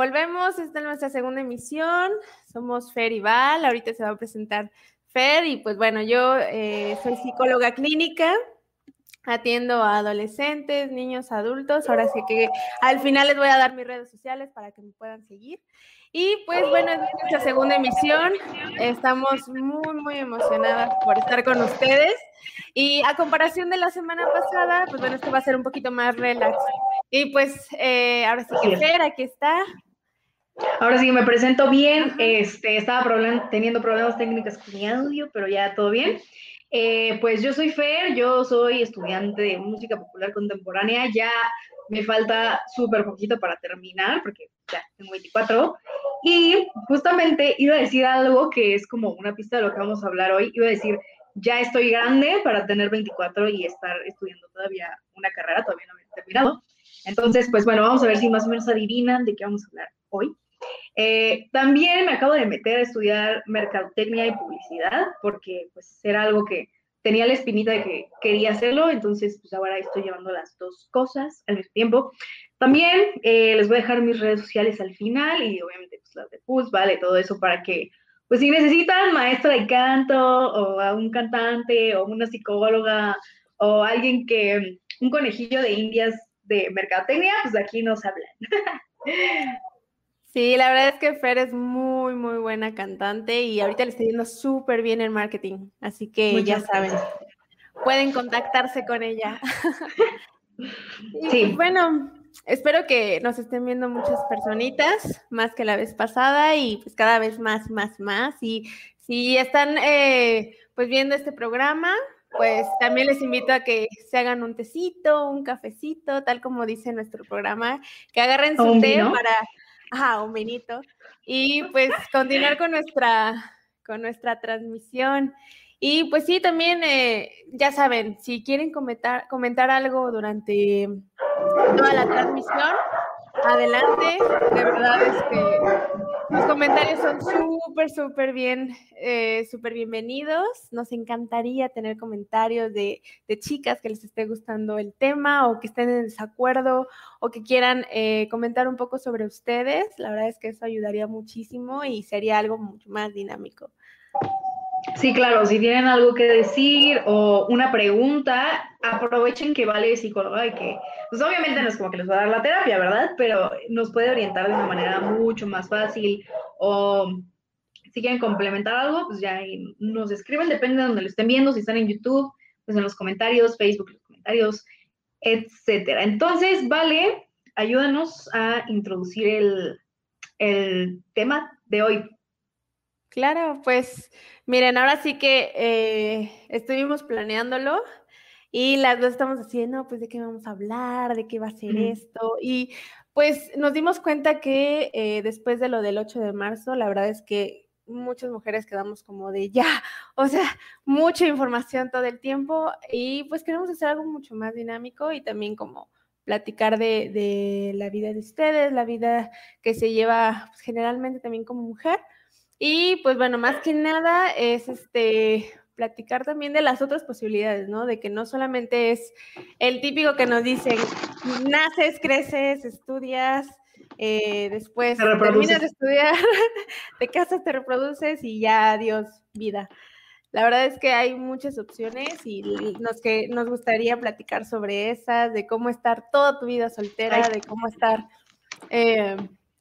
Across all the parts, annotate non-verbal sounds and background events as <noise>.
Volvemos, esta es nuestra segunda emisión. Somos Fer y Val. Ahorita se va a presentar Fer y pues bueno, yo eh, soy psicóloga clínica, atiendo a adolescentes, niños, adultos. Ahora sí que al final les voy a dar mis redes sociales para que me puedan seguir. Y pues bueno, es nuestra segunda emisión. Estamos muy, muy emocionadas por estar con ustedes. Y a comparación de la semana pasada, pues bueno, esto va a ser un poquito más relax. Y pues eh, ahora sí que Fer, aquí está. Ahora sí me presento bien. Este, estaba teniendo problemas técnicos con mi audio, pero ya todo bien. Eh, pues yo soy Fer, yo soy estudiante de música popular contemporánea. Ya me falta súper poquito para terminar, porque ya tengo 24. Y justamente iba a decir algo que es como una pista de lo que vamos a hablar hoy. Iba a decir, ya estoy grande para tener 24 y estar estudiando todavía una carrera, todavía no me he terminado. Entonces, pues bueno, vamos a ver si más o menos adivinan de qué vamos a hablar hoy. Eh, también me acabo de meter a estudiar mercadotecnia y publicidad porque pues era algo que tenía la espinita de que quería hacerlo, entonces pues ahora estoy llevando las dos cosas al mismo tiempo. También eh, les voy a dejar mis redes sociales al final y obviamente pues las de PUS, vale, todo eso para que pues si necesitan maestra de canto o a un cantante o una psicóloga o alguien que, un conejillo de indias de mercadotecnia, pues aquí nos hablan. <laughs> Sí, la verdad es que Fer es muy, muy buena cantante y ahorita le está yendo súper bien en marketing, así que ya saben, pueden contactarse con ella. <laughs> sí. Bueno, espero que nos estén viendo muchas personitas, más que la vez pasada y pues cada vez más, más, más. Y si están eh, pues viendo este programa, pues también les invito a que se hagan un tecito, un cafecito, tal como dice nuestro programa, que agarren su té para Ajá, un vinito. Y pues continuar con nuestra, con nuestra transmisión. Y pues sí, también, eh, ya saben, si quieren comentar, comentar algo durante toda la transmisión, adelante. De verdad es que los comentarios son súper, súper bien, eh, súper bienvenidos. Nos encantaría tener comentarios de, chicas que les esté gustando el tema o que estén en desacuerdo o que quieran eh, comentar un poco sobre ustedes. La verdad es que eso ayudaría muchísimo y sería algo mucho más dinámico. Sí, claro, si tienen algo que decir o una pregunta, aprovechen que vale psicóloga y que, pues obviamente no es como que les va a dar la terapia, ¿verdad? Pero nos puede orientar de una manera mucho más fácil o si quieren complementar algo, pues ya nos escriben, depende de donde lo estén viendo, si están en YouTube, pues en los comentarios, Facebook, los comentarios, etcétera. Entonces, vale, ayúdanos a introducir el, el tema de hoy. Claro, pues miren, ahora sí que eh, estuvimos planeándolo y las dos estamos haciendo, pues, de qué vamos a hablar, de qué va a ser esto. Y pues nos dimos cuenta que eh, después de lo del 8 de marzo, la verdad es que muchas mujeres quedamos como de ya, o sea, mucha información todo el tiempo y pues queremos hacer algo mucho más dinámico y también como platicar de, de la vida de ustedes, la vida que se lleva pues, generalmente también como mujer. Y pues bueno, más que nada es este platicar también de las otras posibilidades, ¿no? De que no solamente es el típico que nos dicen, naces, creces, estudias, eh, después terminas de estudiar, <laughs> te casas, te reproduces y ya adiós, vida. La verdad es que hay muchas opciones y nos, que, nos gustaría platicar sobre esas, de cómo estar toda tu vida soltera, de cómo estar, eh,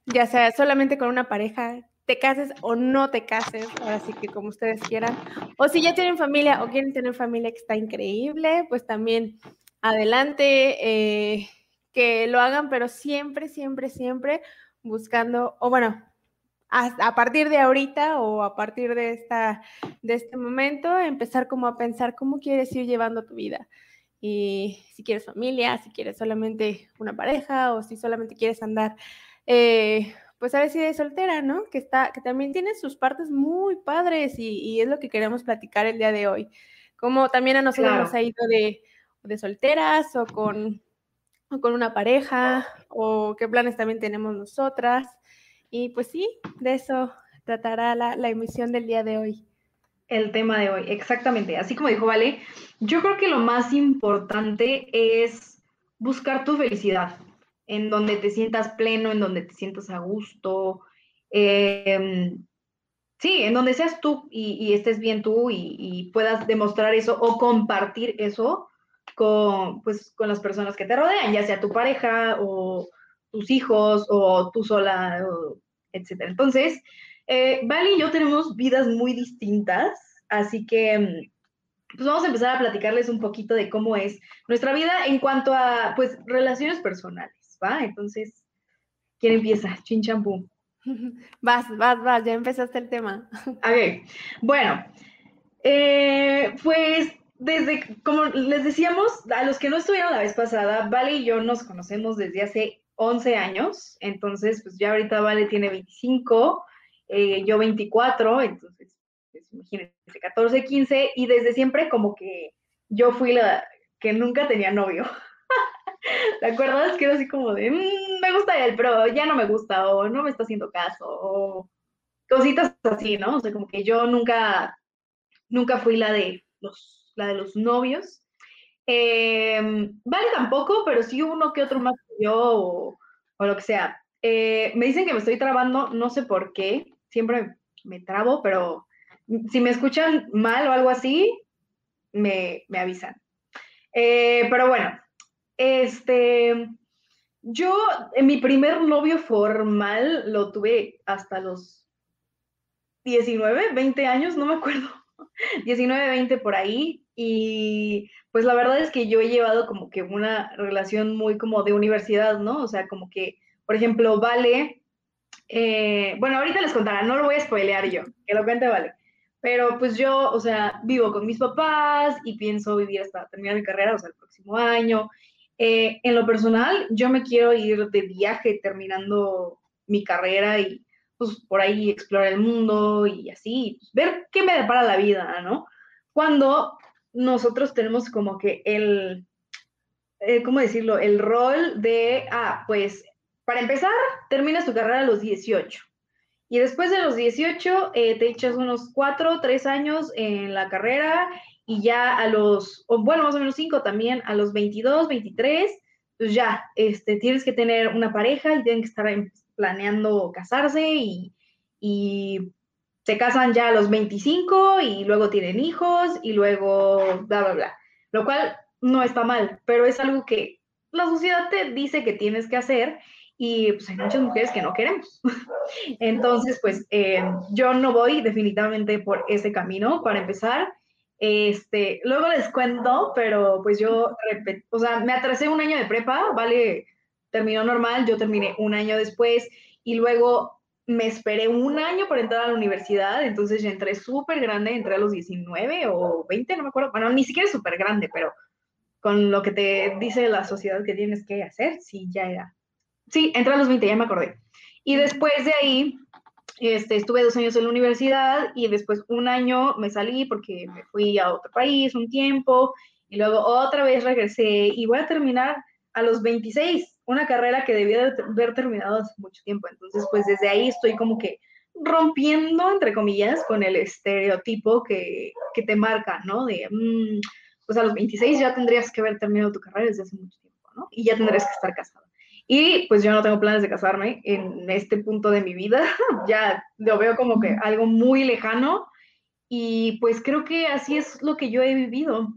ya sea solamente con una pareja, te cases o no te cases, ahora sí que como ustedes quieran. O si ya tienen familia o quieren tener familia que está increíble, pues también adelante, eh, que lo hagan, pero siempre, siempre, siempre buscando, o bueno, a, partir de ahorita o a partir de, esta, de este momento, empezar como a pensar cómo quieres ir llevando tu vida. Y si quieres familia, si quieres solamente una pareja o si solamente quieres andar eh, pues a ver si de soltera, ¿no? Que está, que también tiene sus partes muy padres y, es lo que queremos platicar el día de hoy. Como también a nosotros nos ha ido de, de solteras o con, o con una pareja o qué planes también tenemos nosotras. Y pues sí, de eso tratará la, la emisión del día de hoy. El tema de hoy, exactamente. Así como dijo Vale, yo creo que lo más importante es buscar tu felicidad, en donde te sientas pleno, en donde te sientas a gusto. Em, sí, en donde seas tú y, estés bien tú y, puedas demostrar eso o compartir eso con, pues, con las personas que te rodean, ya sea tu pareja o tus hijos o tú sola, etc. Entonces, eh, y yo tenemos vidas muy distintas, así que mm, pues vamos a empezar a platicarles un poquito de cómo es nuestra vida en cuanto a, pues, relaciones personales. ¿Va? Entonces, ¿quién empieza? Chin champú. <laughs> Vas, vas, vas, ya empezaste el tema. <laughs> Ok, bueno, eh, pues desde, como les decíamos, a los que no estuvieron la vez pasada, Vale y yo nos conocemos desde hace 11 años, entonces, pues ya ahorita Vale tiene 25, eh, yo 24, entonces, pues, imagínense, 14, 15, y desde siempre como que yo fui la que nunca tenía novio. <laughs> ¿Te acuerdas? Que era así como de, mm, me gusta él, pero ya no me gusta, o no me está haciendo caso, o cositas así, ¿no? O sea, como que yo nunca, nunca fui la de los, la de los novios. Em, vale tampoco, pero sí uno que otro más que yo, o, lo que sea. Eh, me dicen que me estoy trabando, no sé por qué, siempre me trabo, pero si me escuchan mal o algo así, me, me avisan. Eh, pero bueno, este, yo, mi primer novio formal lo tuve hasta los 19, 20 años, no me acuerdo, <laughs> 19, 20 por ahí. Y pues la verdad es que yo he llevado como que una relación muy como de universidad, ¿no? O sea, como que, por ejemplo, Vale, eh, bueno, ahorita les contaré, no lo voy a spoilear yo, que lo cuente Vale. Pero pues yo, o sea, vivo con mis papás y pienso vivir hasta terminar mi carrera, o sea, el próximo año. Eh, en lo personal, yo me quiero ir de viaje terminando mi carrera y pues por ahí explorar el mundo y así, pues, ver qué me depara la vida, ¿no? Cuando nosotros tenemos como que el, eh, ¿cómo decirlo? El rol de, ah, pues para empezar, terminas tu carrera a los 18. Y después de los 18, eh, te echas unos 4 3 años en la carrera y ya a los, bueno, más o menos cinco también, a los 22, 23, pues ya, este, tienes que tener una pareja y tienen que estar planeando casarse y, y se casan ya a los 25 y luego tienen hijos y luego bla, bla, bla. Lo cual no está mal, pero es algo que la sociedad te dice que tienes que hacer y pues hay muchas mujeres que no queremos. <laughs> Entonces, pues eh, yo no voy definitivamente por ese camino para empezar. Este, luego les cuento, pero pues yo, o sea, me atrasé un año de prepa, vale, terminó normal, yo terminé un año después y luego me esperé un año para entrar a la universidad, entonces ya entré súper grande, entré a los 19 o 20, no me acuerdo, bueno, ni siquiera súper grande, pero con lo que te dice la sociedad que tienes que hacer, sí, ya era. Sí, entré a los 20, ya me acordé. Y después de ahí, este, estuve dos años en la universidad y después un año me salí porque me fui a otro país un tiempo y luego otra vez regresé y voy a terminar a los 26, una carrera que debía de haber terminado hace mucho tiempo. Entonces, pues desde ahí estoy como que rompiendo, entre comillas, con el estereotipo que, que te marca, ¿no? De, mm, pues a los 26 ya tendrías que haber terminado tu carrera desde hace mucho tiempo, ¿no? Y ya tendrías que estar casada. Y pues yo no tengo planes de casarme en este punto de mi vida, <laughs> ya lo veo como que algo muy lejano y pues creo que así es lo que yo he vivido.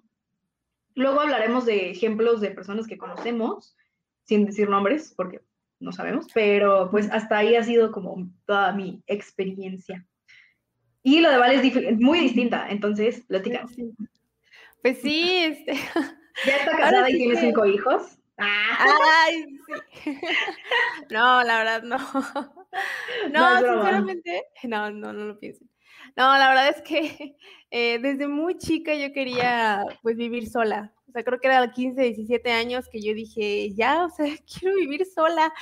Luego hablaremos de ejemplos de personas que conocemos, sin decir nombres, porque no sabemos, pero pues hasta ahí ha sido como toda mi experiencia. Y lo de Vale es muy distinta, entonces, platicamos. Pues sí, este... ¿Ya está <laughs> casada y tiene cinco hijos? Ay, sí. <laughs> No, la verdad no. No, sinceramente, no, no, no lo pienso. No, la verdad es que <laughs> eh, desde muy chica yo quería pues vivir sola. O sea, creo que era 15, 17 años que yo dije, ya, o sea, <laughs> quiero vivir sola.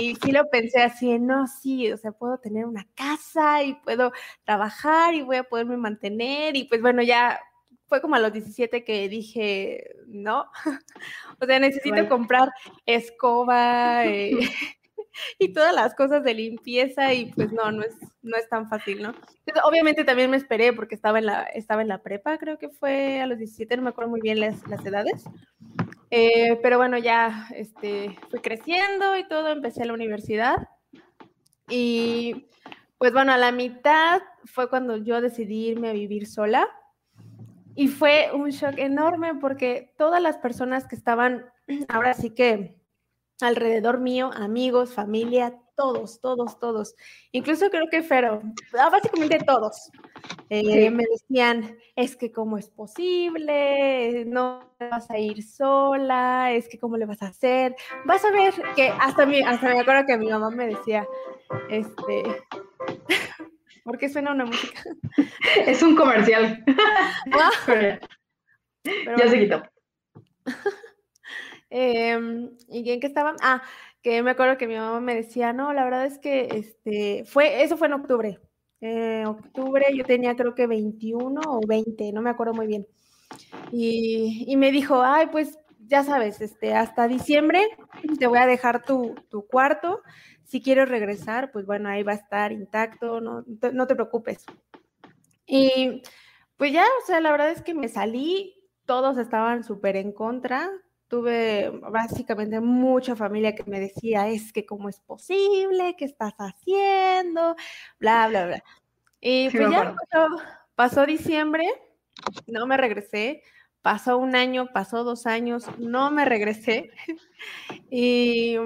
Y sí lo pensé así, no, sí, o sea, puedo tener una casa y puedo trabajar y voy a poderme mantener. Y pues bueno, ya fue como a los 17 que dije, no, o sea, necesito comprar escoba, eh, <laughs> <laughs> y todas las cosas de limpieza y pues no, no es, no es tan fácil, ¿no? obviamente también me esperé porque estaba en la, estaba en la prepa, creo que fue a los 17, no me acuerdo muy bien las, las edades. Eh, pero bueno, ya este, fui creciendo y todo, empecé a la universidad y pues bueno, a la mitad fue cuando yo decidí irme a vivir sola y fue un shock enorme porque todas las personas que estaban, <clears throat> ahora sí que alrededor mío, amigos, familia, todos, todos, todos. Incluso creo que Fero, ah, básicamente todos, eh, me decían, es que cómo es posible, no vas a ir sola, es que cómo le vas a hacer. Vas a ver que hasta, mi, hasta me acuerdo que mi mamá me decía, este, ¿por qué suena una música? <laughs> Es un comercial. Ah. ya se quitó. <laughs> Em, ¿Y en qué estaban? Ah, que me acuerdo que mi mamá me decía, no, la verdad es que este, fue, eso fue en octubre. En octubre yo tenía creo que 21 o 20, no me acuerdo muy bien. Y, y, me dijo, ay, pues ya sabes, este, hasta diciembre te voy a dejar tu, tu, cuarto. Si quieres regresar, pues bueno, ahí va a estar intacto, no, no te preocupes. Y pues ya, o sea, la verdad es que me salí, todos estaban súper en contra, tuve básicamente mucha familia que me decía, es que cómo es posible, qué estás haciendo, bla, bla, bla. Y pues ya pasó, diciembre, no me regresé, pasó un año, pasó dos años, no me regresé. <laughs> y,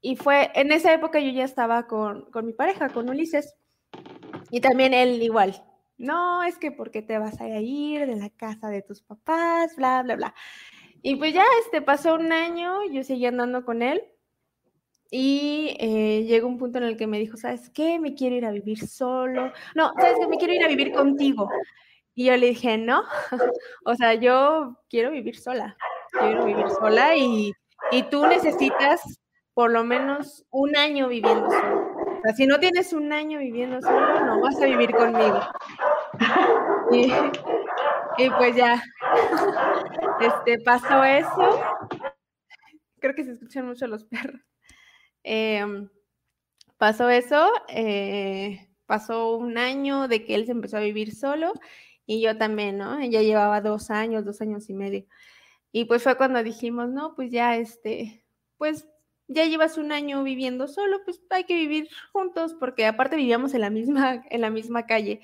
y, fue, en esa época yo ya estaba con, con, mi pareja, con Ulises, y también él igual. No, es que porque te vas a ir de la casa de tus papás, bla, bla, bla. Y pues ya este, pasó un año, yo seguí andando con él y eh, llegó un punto en el que me dijo, ¿sabes qué? Me quiero ir a vivir solo. No, ¿sabes qué? Me quiero ir a vivir contigo. Y yo le dije, no, <laughs> o sea, yo quiero vivir sola, quiero vivir sola y, y tú necesitas por lo menos un año viviendo solo. O sea, si no tienes un año viviendo solo, no vas a vivir conmigo. <laughs> Y, y pues ya, <laughs> este, pasó eso. Creo que se escuchan mucho los perros. Em, pasó eso, eh, pasó un año de que él se empezó a vivir solo y yo también, ¿no? Ya llevaba dos años, dos años y medio. Y pues fue cuando dijimos, no, pues ya, este, pues ya llevas un año viviendo solo, pues hay que vivir juntos, porque aparte vivíamos en la misma, en la misma calle.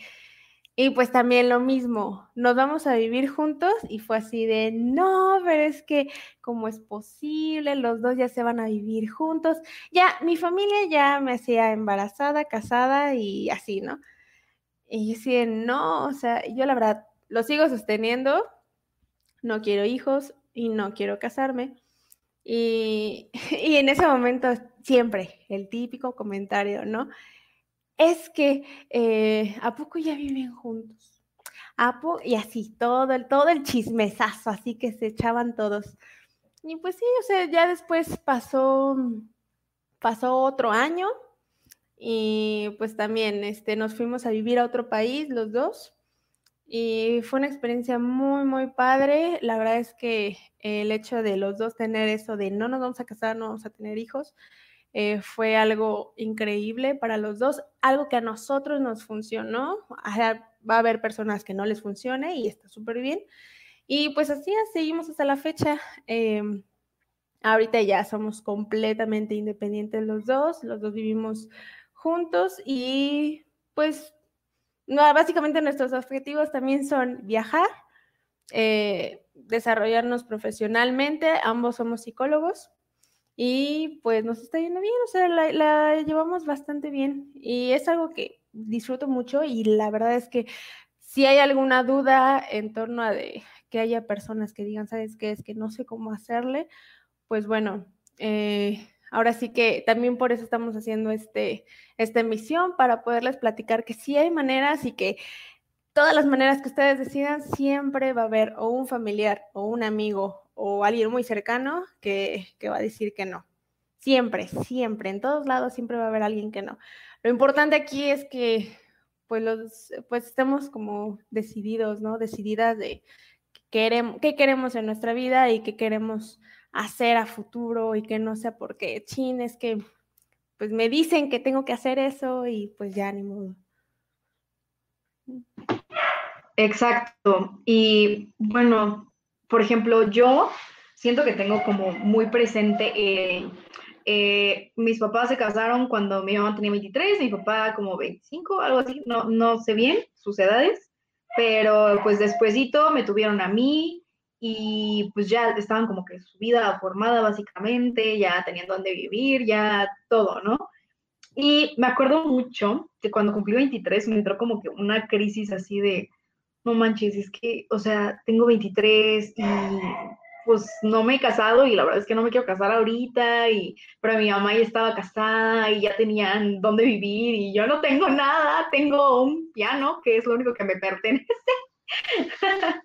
Y pues también lo mismo, nos vamos a vivir juntos y fue así de, no, pero es que, ¿cómo es posible? Los dos ya se van a vivir juntos. Ya, mi familia ya me hacía embarazada, casada y así, ¿no? Y yo así no, o sea, yo la verdad lo sigo sosteniendo, no quiero hijos y no quiero casarme. Y, <laughs> y en ese momento siempre el típico comentario, ¿no? es que eh, ¿a poco ya viven juntos? ¿A y así, todo el, todo el chismesazo, así que se echaban todos. Y pues sí, o sea, ya después pasó, pasó otro año y pues también este, nos fuimos a vivir a otro país los dos y fue una experiencia muy, muy padre. La verdad es que el hecho de los dos tener eso de no nos vamos a casar, no vamos a tener hijos, eh, fue algo increíble para los dos, algo que a nosotros nos funcionó. Va a haber personas que no les funcione y está súper bien. Y pues así seguimos hasta la fecha. Em, ahorita ya somos completamente independientes los dos, los dos vivimos juntos y pues básicamente nuestros objetivos también son viajar, eh, desarrollarnos profesionalmente, ambos somos psicólogos y pues nos está yendo bien, o sea, la, llevamos bastante bien y es algo que disfruto mucho y la verdad es que si hay alguna duda en torno a que haya personas que digan, ¿sabes qué? Es que no sé cómo hacerle, pues bueno, eh, ahora sí que también por eso estamos haciendo este, esta emisión, para poderles platicar que sí hay maneras y que todas las maneras que ustedes decidan, siempre va a haber o un familiar o un amigo o alguien muy cercano que, que va a decir que no. Siempre, siempre, en todos lados siempre va a haber alguien que no. Lo importante aquí es que pues, los, pues estemos como decididos, ¿no? Decididas de qué queremos en nuestra vida y qué queremos hacer a futuro y que no sea porque, chin, es que pues me dicen que tengo que hacer eso y pues ya ni modo. Exacto. Y bueno, por ejemplo, yo siento que tengo como muy presente, eh, mis papás se casaron cuando mi mamá tenía 23, mi papá como 25, algo así, no, no sé bien sus edades, pero pues despuesito me tuvieron a mí y pues ya estaban como que su vida formada básicamente, ya tenían dónde vivir, ya todo, ¿no? Y me acuerdo mucho que cuando cumplí 23 me entró como que una crisis así de, no manches, es que, o sea, tengo 23 y pues no me he casado y la verdad es que no me quiero casar ahorita, y, pero mi mamá ya estaba casada y ya tenían dónde vivir y yo no tengo nada, tengo un piano que es lo único que me pertenece. <laughs>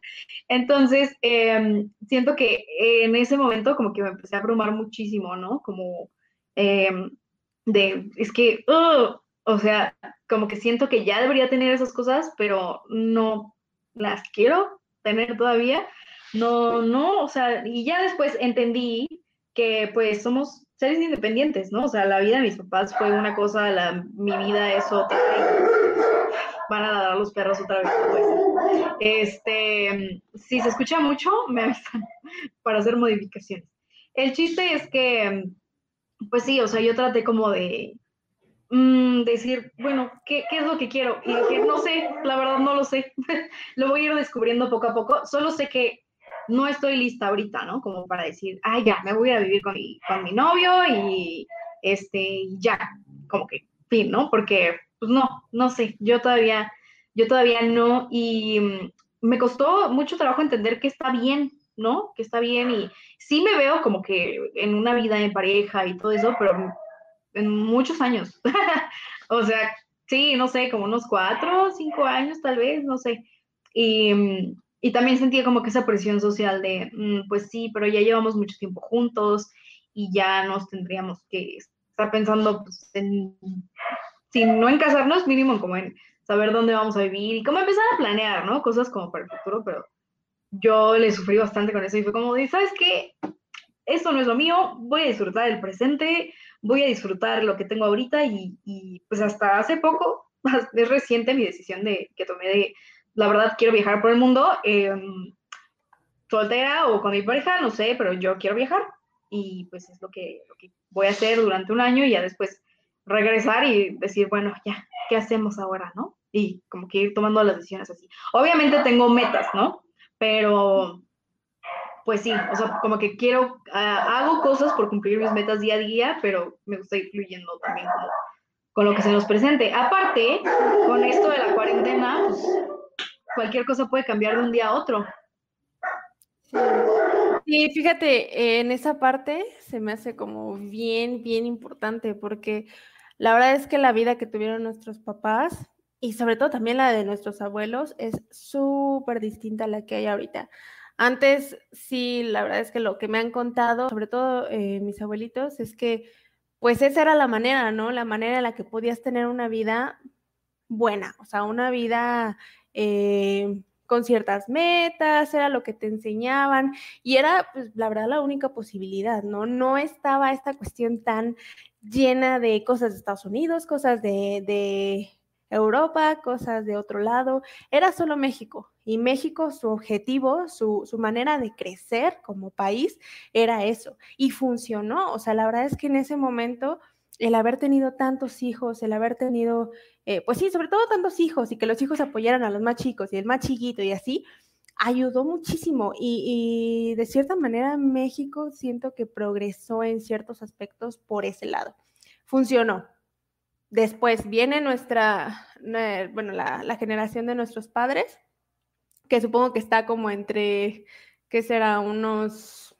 Entonces, em, siento que en ese momento como que me empecé a abrumar muchísimo, ¿no? Como em, de, es que, o sea, como que siento que ya debería tener esas cosas, pero no las quiero tener todavía. No, no, o sea, y ya después entendí que pues somos seres independientes, ¿no? O sea, la vida de mis papás fue una cosa, la, mi vida es otra. Van a dar los perros otra vez. Pues. Este, si se escucha mucho, me avisan <laughs> para hacer modificaciones. El chiste es que, pues sí, o sea, yo traté como de mm, decir, bueno, ¿qué, ¿qué, es lo que quiero? Y dije, no sé, la verdad no lo sé. <laughs> lo voy a ir descubriendo poco a poco. Solo sé que no estoy lista ahorita, ¿no? Como para decir, ay, ya, me voy a vivir con mi, con mi novio y este, ya, como que, fin, ¿no? Porque, pues no, no sé, yo todavía, yo todavía no, y mm, me costó mucho trabajo entender que está bien, ¿no? Que está bien y sí me veo como que en una vida en pareja y todo eso, pero en muchos años. <laughs> o sea, sí, no sé, como unos cuatro, cinco años tal vez, no sé. Y, mm, y también sentía como que esa presión social de, mm, pues sí, pero ya llevamos mucho tiempo juntos y ya nos tendríamos que estar pensando pues, en, si no en casarnos, mínimo como en saber dónde vamos a vivir y cómo empezar a planear, ¿no? Cosas como para el futuro, pero yo le sufrí bastante con eso y fue como, ¿sabes qué? Esto no es lo mío, voy a disfrutar el presente, voy a disfrutar lo que tengo ahorita y, y pues hasta hace poco, <laughs> es reciente mi decisión de que tomé de la verdad quiero viajar por el mundo, em, soltera o con mi pareja, no sé, pero yo quiero viajar y pues es lo que, voy a hacer durante un año y ya después regresar y decir, bueno, ya, ¿qué hacemos ahora, no? Y como que ir tomando las decisiones así. Obviamente tengo metas, ¿no? Pero, pues sí, o sea, como que quiero, ah, hago cosas por cumplir mis metas día a día, pero me gusta ir fluyendo también con lo que se nos presente. Aparte, con esto de la cuarentena, pues cualquier cosa puede cambiar de un día a otro. Sí, fíjate, en esa parte se me hace como bien, bien importante, porque la verdad es que la vida que tuvieron nuestros papás y sobre todo también la de nuestros abuelos es súper distinta a la que hay ahorita. Antes, sí, la verdad es que lo que me han contado, sobre todo eh, mis abuelitos, es que pues esa era la manera, ¿no? La manera en la que podías tener una vida buena, o sea, una vida eh, con ciertas metas, era lo que te enseñaban y era, pues, la verdad, la única posibilidad, ¿no? No estaba esta cuestión tan llena de cosas de Estados Unidos, cosas de, Europa, cosas de otro lado, era solo México. Y México, su objetivo, su, su, manera de crecer como país era eso. Y funcionó. O sea, la verdad es que en ese momento, el haber tenido tantos hijos, el haber tenido eh, pues sí, sobre todo tantos hijos y que los hijos apoyaran a los más chicos y el más chiquito y así, ayudó muchísimo y, de cierta manera México siento que progresó en ciertos aspectos por ese lado. Funcionó. Después viene nuestra, bueno, la, la generación de nuestros padres, que supongo que está como entre, ¿qué será? Unos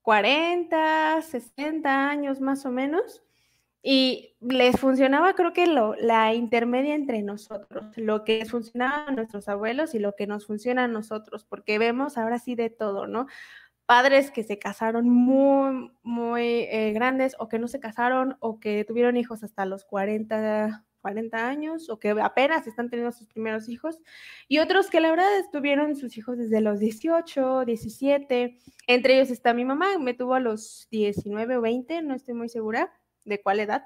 40, 60 años más o menos. Y les funcionaba, creo que lo, la intermedia entre nosotros, lo que funcionaba a nuestros abuelos y lo que nos funciona a nosotros, porque vemos ahora sí de todo, ¿no? Padres que se casaron muy, muy eh, grandes o que no se casaron o que tuvieron hijos hasta los 40, 40 años o que apenas están teniendo sus primeros hijos y otros que la verdad tuvieron sus hijos desde los 18, 17. Entre ellos está mi mamá, me tuvo a los 19 o 20, no estoy muy segura de cuál edad.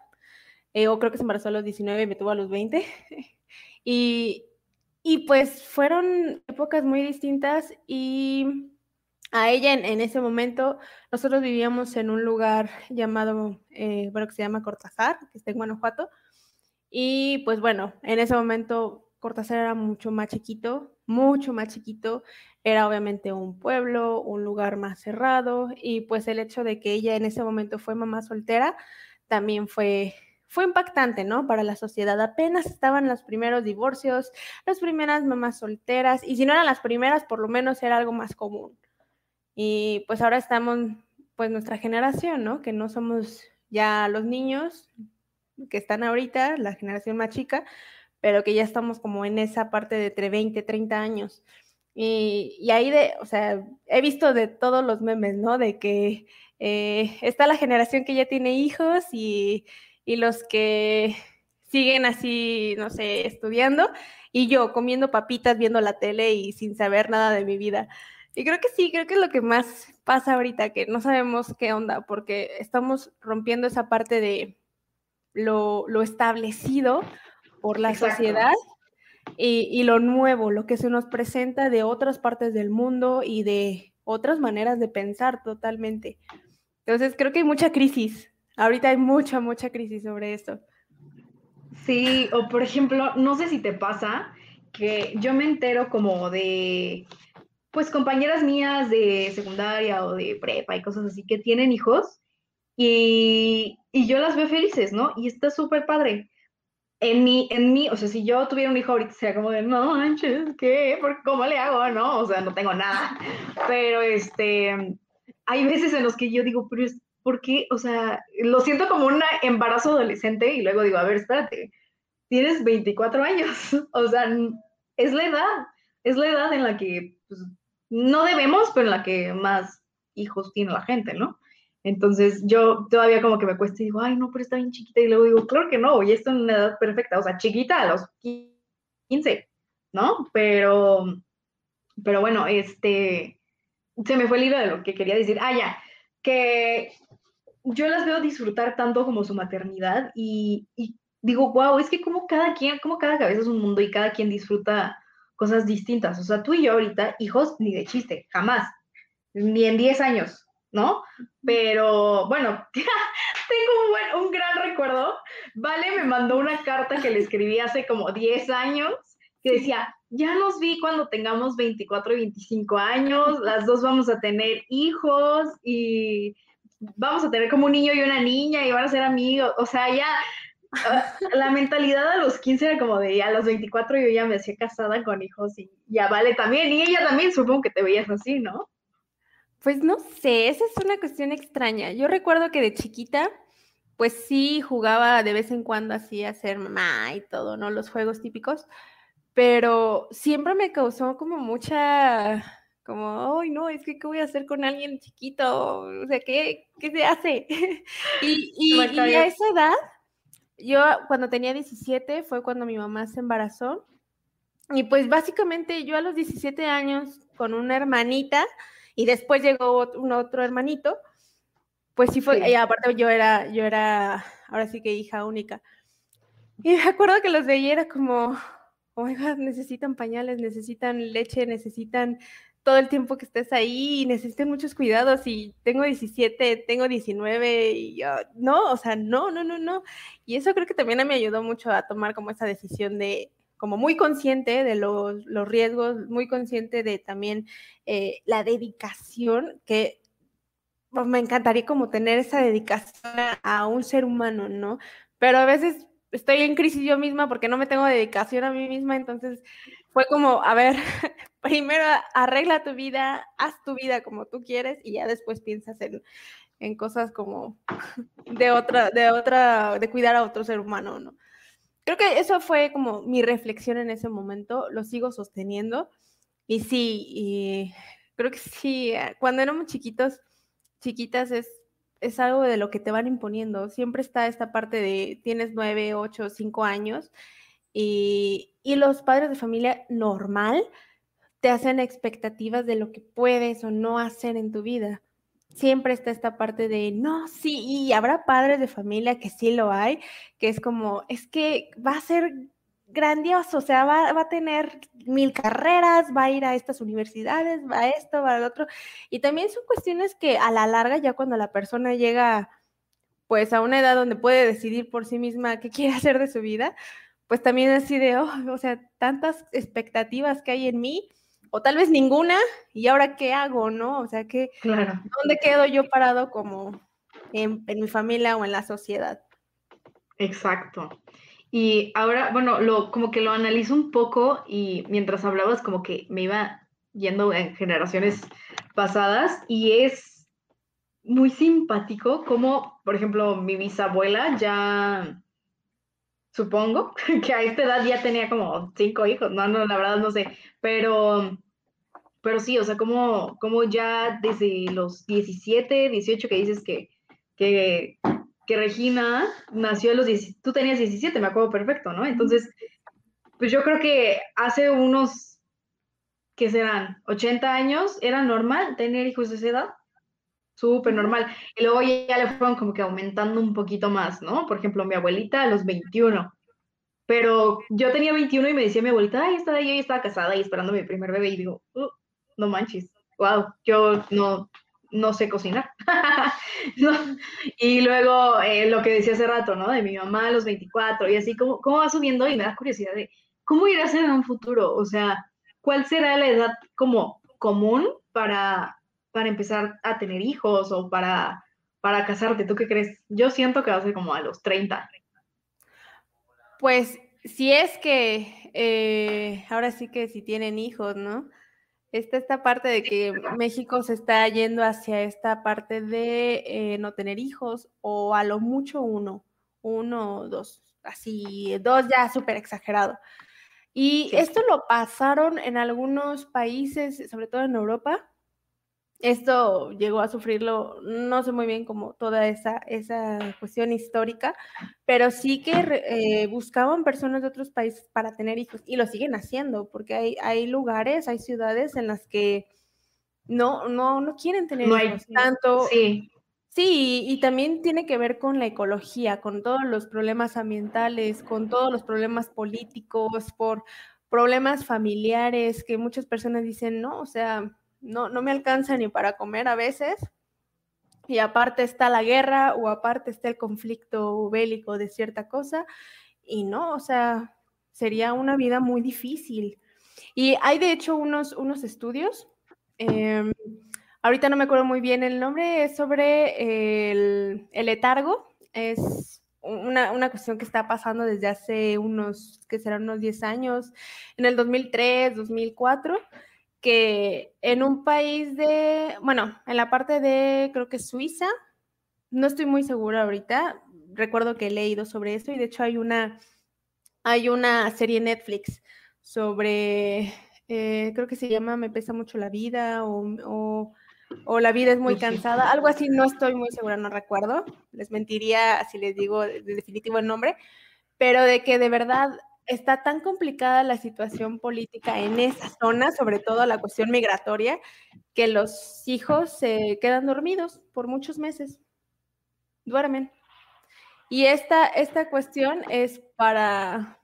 Eh, o creo que se embarazó a los 19 y me tuvo a los 20. <laughs> y, y pues fueron épocas muy distintas y a ella en, ese momento, nosotros vivíamos en un lugar llamado, eh, bueno, que se llama Cortázar, que está en Guanajuato. Y pues bueno, en ese momento Cortázar era mucho más chiquito, mucho más chiquito. Era obviamente un pueblo, un lugar más cerrado y pues el hecho de que ella en ese momento fue mamá soltera también fue fue impactante, ¿no? Para la sociedad. Apenas estaban los primeros divorcios, las primeras mamás solteras, y si no eran las primeras, por lo menos era algo más común. Y pues ahora estamos, pues nuestra generación, ¿no? Que no somos ya los niños que están ahorita, la generación más chica, pero que ya estamos como en esa parte de entre 20, 30 años. Y, y ahí de, o sea, he visto de todos los memes, ¿no? De que eh, está la generación que ya tiene hijos y, los que siguen así, no sé, estudiando, y yo comiendo papitas, viendo la tele y sin saber nada de mi vida. Y creo que sí, creo que es lo que más pasa ahorita, que no sabemos qué onda, porque estamos rompiendo esa parte de lo, establecido por la sociedad y, lo nuevo, lo que se nos presenta de otras partes del mundo y de otras maneras de pensar totalmente. Entonces creo que hay mucha crisis. Ahorita hay mucha, mucha crisis sobre esto. Sí, o por ejemplo, no sé si te pasa que yo me entero como de, pues compañeras mías de secundaria o de prepa y cosas así que tienen hijos y, y yo las veo felices, ¿no? Y está súper padre. En mí, en mí, o sea, si yo tuviera un hijo ahorita sería como de, no manches, ¿qué? ¿Cómo le hago? No, o sea, no tengo nada. Pero este, hay veces en los que yo digo, pero es, ¿por qué? O sea, lo siento como un embarazo adolescente y luego digo, a ver, espérate, tienes 24 años, <laughs> o sea, es la edad, es la edad en la que pues, no debemos, pero en la que más hijos tiene la gente, ¿no? Entonces yo todavía como que me cuesta y digo, ay, no, pero está bien chiquita. Y luego digo, claro que no, y esto en una edad perfecta, o sea, chiquita a los 15, ¿no? Pero, pero bueno, este, se me fue el hilo de lo que quería decir. Ah, ya, que yo las veo disfrutar tanto como su maternidad y, digo, wow, es que como cada quien, como cada cabeza es un mundo y cada quien disfruta cosas distintas. O sea, tú y yo ahorita, hijos, ni de chiste, jamás, ni en 10 años, ¿no? Pero bueno, <laughs> tengo un, buen, un gran recuerdo. Vale me mandó una carta que le escribí hace como 10 años que decía, ya nos vi cuando tengamos 24 y 25 años, las dos vamos a tener hijos y vamos a tener como un niño y una niña y van a ser amigos, o sea, ya ah, la mentalidad a los 15 era como de, a los 24 yo ya me hacía casada con hijos y ya vale también, y ella también supongo que te veías así, ¿no? Pues no sé, esa es una cuestión extraña. Yo recuerdo que de chiquita, pues sí jugaba de vez en cuando así a ser mamá y todo, ¿no? Los juegos típicos, pero siempre me causó como mucha, como, ay, no, es que, ¿qué voy a hacer con alguien chiquito? O sea, ¿qué, qué se hace? <laughs> y, y, a esa edad, yo cuando tenía 17 fue cuando mi mamá se embarazó. Y pues básicamente yo a los 17 años con una hermanita y después llegó un otro hermanito, pues sí fue, y aparte yo era, yo era, ahora sí que hija única. Y me acuerdo que los veía era como, oiga, necesitan pañales, necesitan leche, necesitan todo el tiempo que estés ahí, necesitan muchos cuidados y tengo 17, tengo 19 y yo, no, o sea, no, no, no, no. Y eso creo que también me ayudó mucho a tomar como esa decisión de, como muy consciente de los, los riesgos, muy consciente de también eh, la dedicación que pues, me encantaría como tener esa dedicación a un ser humano, ¿no? Pero a veces estoy en crisis yo misma porque no me tengo dedicación a mí misma, entonces fue como, a ver, <laughs> primero arregla tu vida, haz tu vida como tú quieres y ya después piensas en, cosas como <laughs> de otra, de otra, de cuidar a otro ser humano, ¿no? Creo que eso fue como mi reflexión en ese momento, lo sigo sosteniendo y sí, creo que sí, eh, cuando éramos chiquitos, chiquitas es, es algo de lo que te van imponiendo, siempre está esta parte de tienes nueve, ocho, cinco años y, y los padres de familia normal, te hacen expectativas de lo que puedes o no hacer en tu vida. Siempre está esta parte de, no, sí, y habrá padres de familia que sí lo hay, que es como, es que va a ser grandioso, o sea, va, a tener mil carreras, va a ir a estas universidades, va a esto, va al otro. Y también son cuestiones que a la larga, ya cuando la persona llega pues a una edad donde puede decidir por sí misma qué quiere hacer de su vida, pues también así de, oh, o sea, tantas expectativas que hay en mí, o tal vez ninguna, y ahora qué hago, ¿no? O sea, que, ¿dónde quedo yo parado como en, mi familia o en la sociedad? Exacto. Y ahora, bueno, lo, como que lo analizo un poco y mientras hablabas como que me iba yendo en generaciones pasadas y es muy simpático como, por ejemplo, mi bisabuela ya, supongo, <laughs> que a esta edad ya tenía como cinco hijos, no, no, la verdad no sé, pero, pero sí, o sea, como, como ya desde los 17, 18 que dices que, que, que Regina nació a los 17, tú tenías 17, me acuerdo perfecto, ¿no? Entonces, pues yo creo que hace unos, ¿qué serán? 80 años, era normal tener hijos de esa edad. Súper normal. Y luego ya le fueron como que aumentando un poquito más, ¿no? Por ejemplo, mi abuelita a los 21 pero yo tenía 21 y me decía mi abuelita, ay, estaba yo y estaba casada y esperando mi primer bebé. Y digo, uh, no manches, wow, yo no, no sé cocinar. <laughs> Y luego eh, lo que decía hace rato, ¿no? De mi mamá a los 24 y así, ¿cómo, ¿cómo va subiendo? Y me da curiosidad de cómo irá a en un futuro. O sea, ¿cuál será la edad como común para, para empezar a tener hijos o para, para casarte? ¿Tú qué crees? Yo siento que va a ser como a los 30. Pues si es que, eh, ahora sí que si tienen hijos, ¿no? Está esta parte de que México se está yendo hacia esta parte de eh, no tener hijos o a lo mucho uno, uno o dos, así, dos ya súper exagerado. Y esto lo pasaron en algunos países, sobre todo en Europa, esto llegó a sufrirlo, no sé muy bien como toda esa, esa cuestión histórica, pero sí que eh, buscaban personas de otros países para tener hijos y lo siguen haciendo, porque hay, hay lugares, hay ciudades en las que no, no, no quieren tener hijos. tanto, sí. Sí, y también tiene que ver con la ecología, con todos los problemas ambientales, con todos los problemas políticos, por problemas familiares, que muchas personas dicen, no, o sea, no, no me alcanza ni para comer a veces. Y aparte está la guerra o aparte está el conflicto bélico de cierta cosa. Y no, o sea, sería una vida muy difícil. Y hay de hecho unos, unos estudios, em, ahorita no me acuerdo muy bien el nombre, es sobre el, el letargo, es una, una, cuestión que está pasando desde hace unos, que serán unos 10 años, en el 2003, 2004, que en un país de, bueno, en la parte de, creo que Suiza, no estoy muy segura ahorita, recuerdo que he leído sobre esto y de hecho hay una, hay una serie Netflix sobre, eh, creo que se llama Me pesa mucho la vida o, o, La vida es muy cansada, algo así, no estoy muy segura, no recuerdo, les mentiría si les digo de definitivo el nombre, pero de que de verdad está tan complicada la situación política en esa zona, sobre todo la cuestión migratoria, que los hijos se quedan dormidos por muchos meses, duermen. Y esta, esta cuestión es para,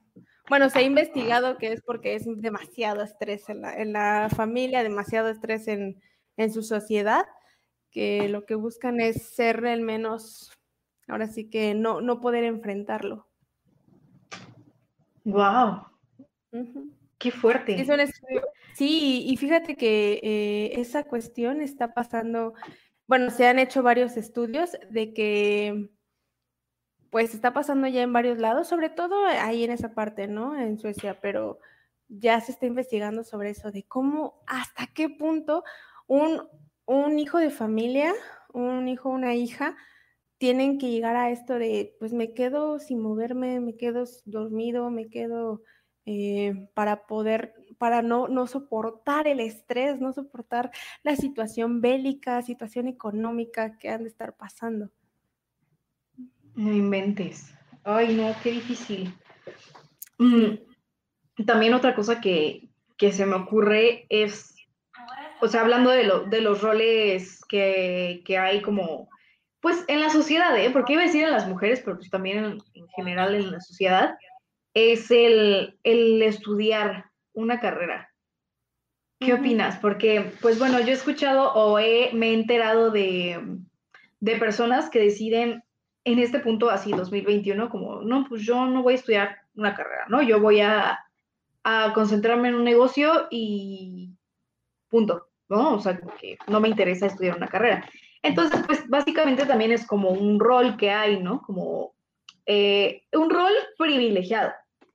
bueno, se ha investigado que es porque es demasiado estrés en la, en la familia, demasiado estrés en, en su sociedad, que lo que buscan es ser el menos, ahora sí que no, no poder enfrentarlo. Wow. Qué fuerte. Sí, y fíjate que eh, esa cuestión está pasando, bueno, se han hecho varios estudios de que pues está pasando ya en varios lados, sobre todo ahí en esa parte, ¿no? En Suecia, pero ya se está investigando sobre eso, de cómo, hasta qué punto un, un hijo de familia, un hijo, una hija, tienen que llegar a esto de, pues me quedo sin moverme, me quedo dormido, me quedo eh, para poder, para no, no soportar el estrés, no soportar la situación bélica, situación económica que han de estar pasando. No inventes. Ay, no, qué difícil. Mm, también otra cosa que, que, se me ocurre es, o sea, hablando de, lo, de los roles que, que hay como pues en la sociedad, ¿eh? porque iba a decir en las mujeres, pero pues también en, general en la sociedad, es el, el estudiar una carrera. ¿Qué opinas? Porque, pues bueno, yo he escuchado o he, me he enterado de, de personas que deciden en este punto, así 2021, como, no, pues yo no voy a estudiar una carrera, ¿no? Yo voy a, a concentrarme en un negocio y punto, ¿no? O sea, que no me interesa estudiar una carrera. Entonces, pues básicamente también es como un rol que hay, ¿no? Como eh, un rol privilegiado,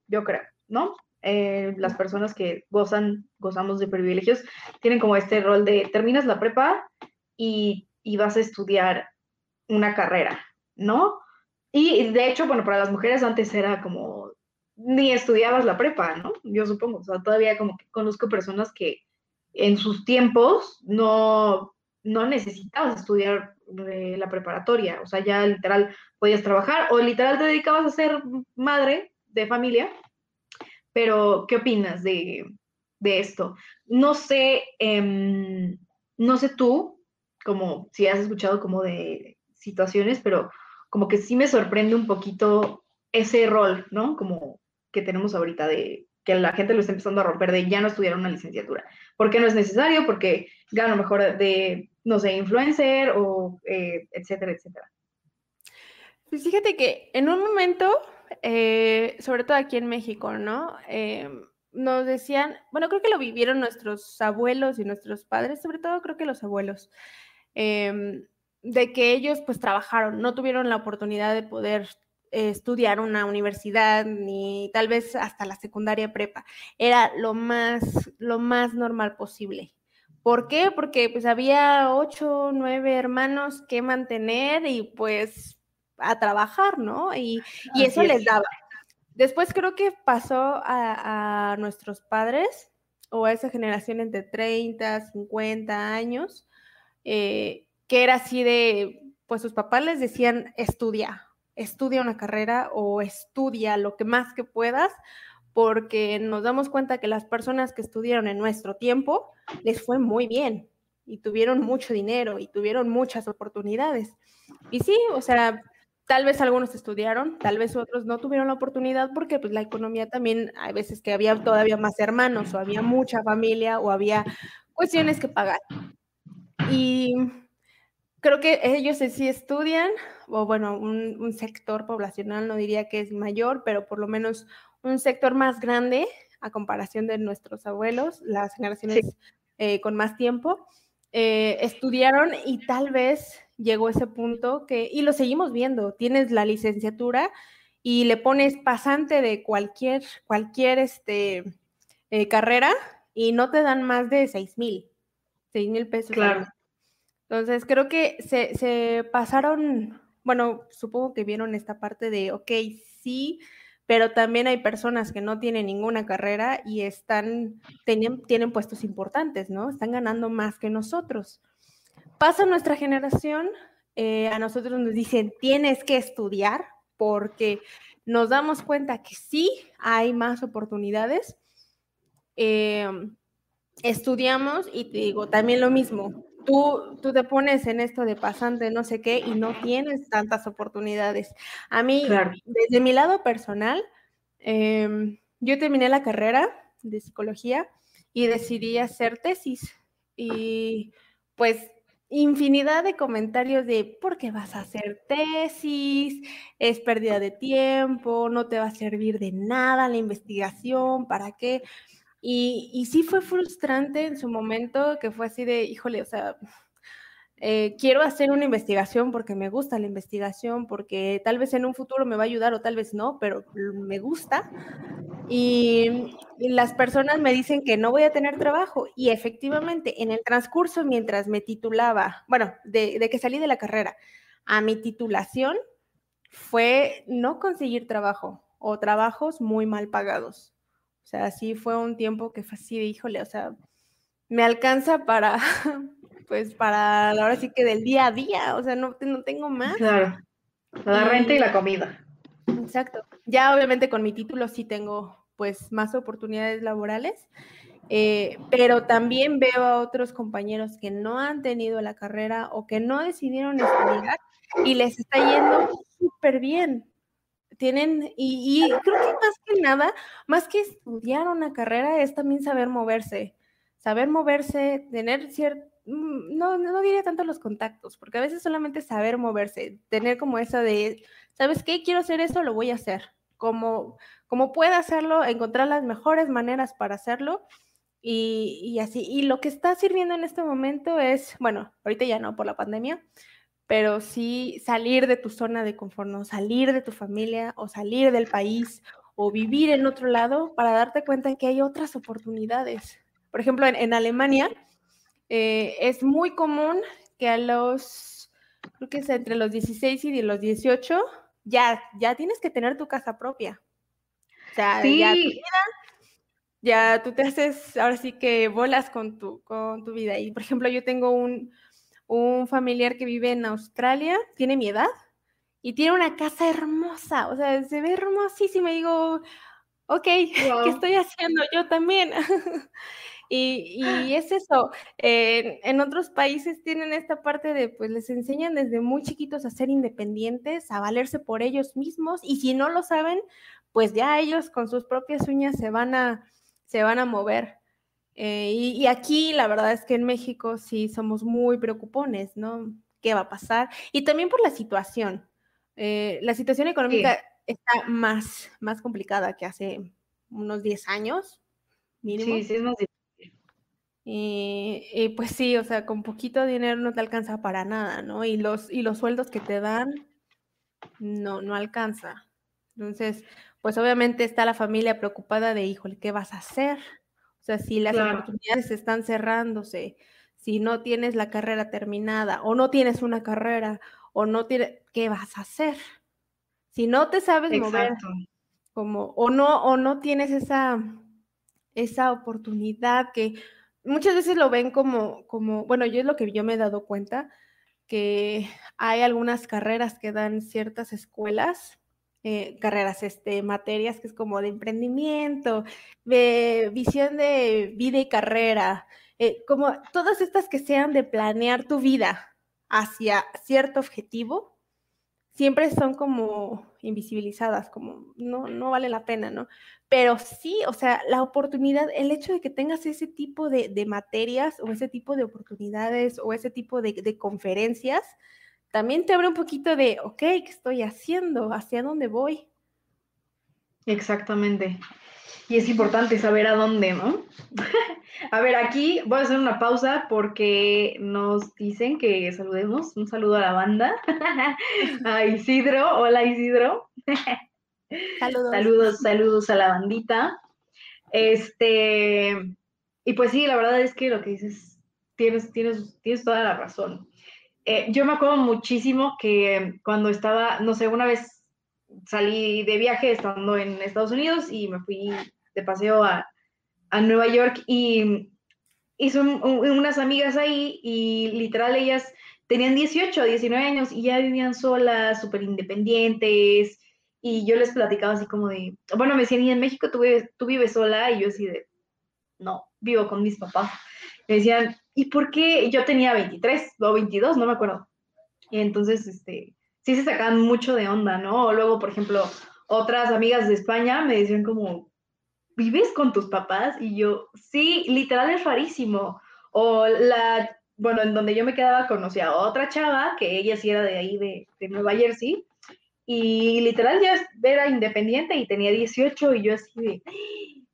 yo creo, ¿no? Eh, las personas que gozan, gozamos de privilegios, tienen como este rol de terminas la prepa y, y vas a estudiar una carrera, ¿no? Y de hecho, bueno, para las mujeres antes era como, ni estudiabas la prepa, ¿no? Yo supongo, o sea, todavía como que conozco personas que en sus tiempos no, no necesitabas estudiar la preparatoria, o sea, ya literal podías trabajar o literal te dedicabas a ser madre de familia. Pero, ¿qué opinas de, esto? No sé, em, no sé tú, como si has escuchado como de situaciones, pero como que sí me sorprende un poquito ese rol, ¿no? Como que tenemos ahorita de que la gente lo está empezando a romper de ya no estudiar una licenciatura. ¿Por qué no es necesario? Porque gano mejor de no sé, influencer o eh, etcétera, etcétera. Pues fíjate que en un momento, eh, sobre todo aquí en México, ¿no? Eh, nos decían, bueno, creo que lo vivieron nuestros abuelos y nuestros padres, sobre todo creo que los abuelos, de que ellos pues trabajaron, no tuvieron la oportunidad de poder estudiar una universidad ni tal vez hasta la secundaria prepa. Era lo más, lo más normal posible. ¿Por qué? Porque pues había ocho, nueve hermanos que mantener y pues a trabajar, ¿no? Y, eso les daba. Después creo que pasó a, nuestros padres o a esa generación entre 30, 50 años, eh, que era así de, pues sus papás les decían, estudia, estudia una carrera o estudia lo que más que puedas, porque nos damos cuenta que las personas que estudiaron en nuestro tiempo les fue muy bien y tuvieron mucho dinero y tuvieron muchas oportunidades. Y sí, o sea, tal vez algunos estudiaron, tal vez otros no tuvieron la oportunidad porque pues la economía también, hay veces que había todavía más hermanos o había mucha familia o había cuestiones que pagar. Y creo que ellos sí estudian, o bueno, un, un sector poblacional no diría que es mayor, pero por lo menos un sector más grande a comparación de nuestros abuelos, las generaciones eh, con más tiempo, eh, estudiaron y tal vez llegó ese punto que, y lo seguimos viendo, tienes la licenciatura y le pones pasante de cualquier, cualquier este, eh, carrera y no te dan más de 6 mil, 6 mil pesos. Claro. Entonces, creo que se, pasaron, bueno, supongo que vieron esta parte de, ok, sí, pero también hay personas que no tienen ninguna carrera y están, tienen, tienen puestos importantes, ¿no? Están ganando más que nosotros. Pasa nuestra generación, eh, a nosotros nos dicen, tienes que estudiar porque nos damos cuenta que sí hay más oportunidades. Em, estudiamos y te digo, también lo mismo, tú, tú te pones en esto de pasante, no sé qué, y no tienes tantas oportunidades. A mí, desde mi lado personal, em, yo terminé la carrera de psicología y decidí hacer tesis. Y pues infinidad de comentarios de por qué vas a hacer tesis, es pérdida de tiempo, no te va a servir de nada la investigación, ¿para qué? Y, sí fue frustrante en su momento, que fue así de, híjole, o sea, eh, quiero hacer una investigación porque me gusta la investigación, porque tal vez en un futuro me va a ayudar o tal vez no, pero me gusta. Y, las personas me dicen que no voy a tener trabajo y efectivamente en el transcurso mientras me titulaba, bueno, de, de que salí de la carrera a mi titulación, fue no conseguir trabajo o trabajos muy mal pagados. O sea, sí fue un tiempo que fue así, híjole, o sea, me alcanza para, <laughs> pues para la hora sí que del día a día, o sea, no, no tengo más. Claro, la renta y la comida. Exacto. Ya obviamente con mi título sí tengo pues más oportunidades laborales, eh, pero también veo a otros compañeros que no han tenido la carrera o que no decidieron estudiar y les está yendo súper bien. Tienen, y, creo que más que nada, más que estudiar una carrera, es también saber moverse. Saber moverse, tener cierto, mm, no, no diría tanto los contactos, porque a veces solamente saber moverse, tener como esa de, ¿sabes qué? Quiero hacer eso, lo voy a hacer. Como, como pueda hacerlo, encontrar las mejores maneras para hacerlo y, y así. Y lo que está sirviendo en este momento es, bueno, ahorita ya no por la pandemia, pero sí salir de tu zona de confort, ¿no? salir de tu familia o salir del país o vivir en otro lado para darte cuenta que hay otras oportunidades. Por ejemplo, en, Alemania eh, es muy común que a los, creo que es entre los 16 y los 18, ya, ya tienes que tener tu casa propia. O sea, ya, ya tú te haces, ahora sí que bolas con tu, con tu vida. Y por ejemplo, yo tengo un, un familiar que vive en Australia, tiene mi edad, y tiene una casa hermosa, o sea, se ve hermosísima. Y digo, ok, <laughs> ¿qué estoy haciendo? Yo también. <laughs> y, es <laughs> eso, en otros países tienen esta parte de, pues les enseñan desde muy chiquitos a ser independientes, a valerse por ellos mismos, y si no lo saben, pues ya ellos con sus propias uñas se van a, se van a mover. Eh, y, aquí la verdad es que en México sí somos muy preocupones, ¿no? ¿Qué va a pasar? Y también por la situación. Eh, la situación económica está más, más complicada que hace unos 10 años, mínimo. Sí, sí, es más difícil. Y, pues sí, o sea, con poquito dinero no te alcanza para nada, ¿no? Y los, y los sueldos que te dan no, no alcanza. Entonces, pues obviamente está la familia preocupada de, híjole, ¿qué vas a hacer? O sea, si las oportunidades están cerrándose, si no tienes la carrera terminada o no tienes una carrera o no tienes, ¿qué vas a hacer? Si no te sabes mover, como, o no, o no tienes esa, esa oportunidad que muchas veces lo ven como, como, bueno, yo es lo que yo me he dado cuenta, que hay algunas carreras que dan ciertas escuelas eh, carreras, este, materias que es como de emprendimiento, de visión de vida y carrera, eh, como todas estas que sean de planear tu vida hacia cierto objetivo, siempre son como invisibilizadas, como no, no vale la pena, ¿no? Pero sí, o sea, la oportunidad, el hecho de que tengas ese tipo de, de materias o ese tipo de oportunidades o ese tipo de, de conferencias, también te abre un poquito de, ok, ¿qué estoy haciendo? ¿Hacia dónde voy? Exactamente. Y es importante saber a dónde, ¿no? <laughs> a ver, aquí voy a hacer una pausa porque nos dicen que saludemos. Un saludo a la banda. <laughs> a Isidro. Hola, Isidro. <laughs> saludos. Saludos, saludos a la bandita. Este, y pues sí, la verdad es que lo que dices, tienes, tienes, tienes toda la razón. Eh, yo me acuerdo muchísimo que cuando estaba, no sé, una vez salí de viaje estando en Estados Unidos y me fui de paseo a, Nueva York y hice unas amigas ahí y literal ellas tenían 18, 19 años y ya vivían solas, súper independientes y yo les platicaba así como de, bueno, me decían, ¿y en México tú vives, tú vives sola? Y yo así de, no, vivo con mis papás. Me decían, ¿y por qué? Yo tenía 23 o 22, no me acuerdo. Y entonces, este, sí se sacaban mucho de onda, ¿no? Luego, por ejemplo, otras amigas de España me decían como, ¿vives con tus papás? Y yo, sí, literal es rarísimo. O la, bueno, en donde yo me quedaba conocía a otra chava, que ella sí era de ahí, de, de Nueva Jersey, y literal ya era independiente y tenía 18 y yo así de,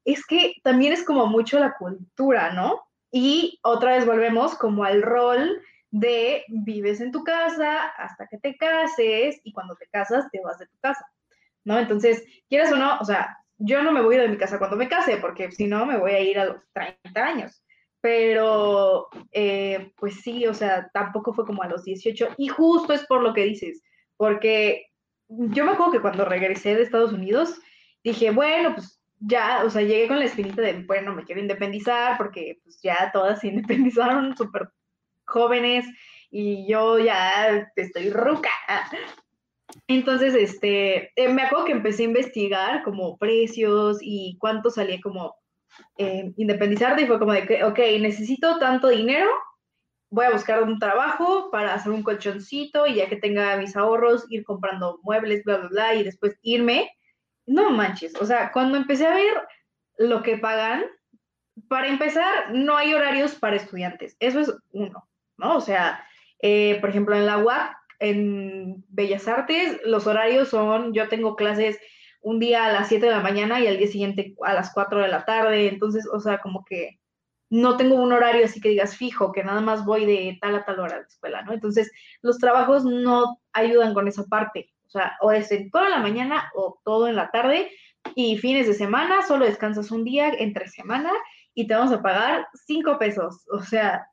es que también es como mucho la cultura, ¿no? Y otra vez volvemos como al rol de vives en tu casa hasta que te cases y cuando te casas te vas de tu casa, ¿no? Entonces, quieras o no, o sea, yo no me voy de mi casa cuando me case, porque si no me voy a ir a los 30 años. Pero, eh, pues sí, o sea, tampoco fue como a los 18. Y justo es por lo que dices, porque yo me acuerdo que cuando regresé de Estados Unidos, dije, bueno, pues ya, o sea, llegué con la espinita de, bueno, me quiero independizar, porque pues ya todas se <laughs> independizaron súper jóvenes y yo ya estoy ruca. Entonces, este, eh, me acuerdo que empecé a investigar como precios y cuánto salía como eh, independizarte y fue como de que, ok, necesito tanto dinero, voy a buscar un trabajo para hacer un colchoncito y ya que tenga mis ahorros, ir comprando muebles, bla, bla, bla, y después irme. No manches, o sea, cuando empecé a ver lo que pagan, para empezar, no hay horarios para estudiantes, eso es uno, ¿no? O sea, eh, por ejemplo, en la UAC en Bellas Artes los horarios son, yo tengo clases un día a las 7 de la mañana y al día siguiente a las 4 de la tarde, entonces, o sea, como que no tengo un horario así que digas fijo, que nada más voy de tal a tal hora a la escuela, ¿no? Entonces, los trabajos no ayudan con esa parte, o sea, o es en toda la mañana o todo en la tarde y fines de semana, solo descansas un día entre semana y te vamos a pagar 5 pesos, o sea,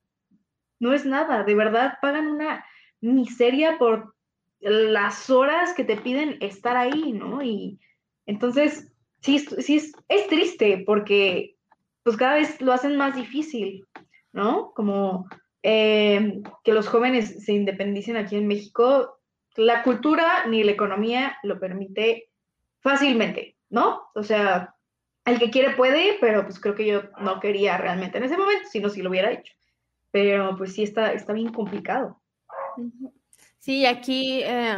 no es nada, de verdad pagan una miseria por las horas que te piden estar ahí, ¿no? Y entonces, sí, sí es, es triste porque pues cada vez lo hacen más difícil, ¿no? Como eh, que los jóvenes se independicen aquí en México, la cultura ni la economía lo permite fácilmente, ¿no? O sea, el que quiere puede, pero pues creo que yo no quería realmente en ese momento, sino si lo hubiera hecho. Pero pues sí está, está bien complicado. Sí, aquí eh,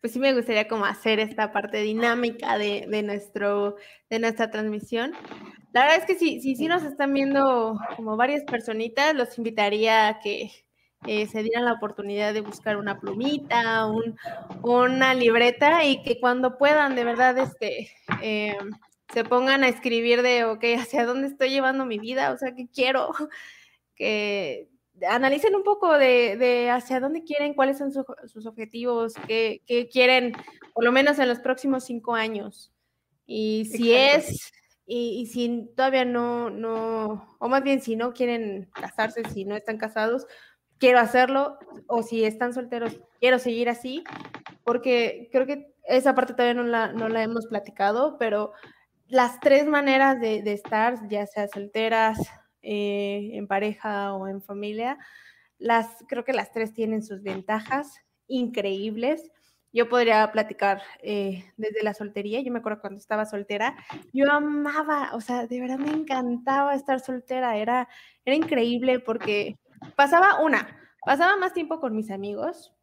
pues sí me gustaría como hacer esta parte dinámica de, de, nuestro, de nuestra transmisión. La verdad es que si, si, si nos están viendo como varias personitas, los invitaría a que eh, se dieran la oportunidad de buscar una plumita, un, una libreta y que cuando puedan, de verdad, este, eh, se pongan a escribir de, ok, ¿hacia dónde estoy llevando mi vida? O sea, ¿qué quiero? <laughs> Que analicen un poco de, hacia dónde quieren, cuáles son sus objetivos, qué, quieren, por lo menos en los próximos cinco años. Y si es, y, si todavía no, no, o más bien si no quieren casarse, si no están casados, quiero hacerlo, o si están solteros, quiero seguir así, porque creo que esa parte todavía no la, no la hemos platicado, pero las tres maneras de, estar, ya sea solteras, eh, en pareja o en familia, las, creo que las tres tienen sus ventajas increíbles. Yo podría platicar eh, desde la soltería. Yo me acuerdo cuando estaba soltera, yo amaba, o sea, de verdad me encantaba estar soltera. Era, era increíble porque pasaba una, pasaba más tiempo con mis amigos,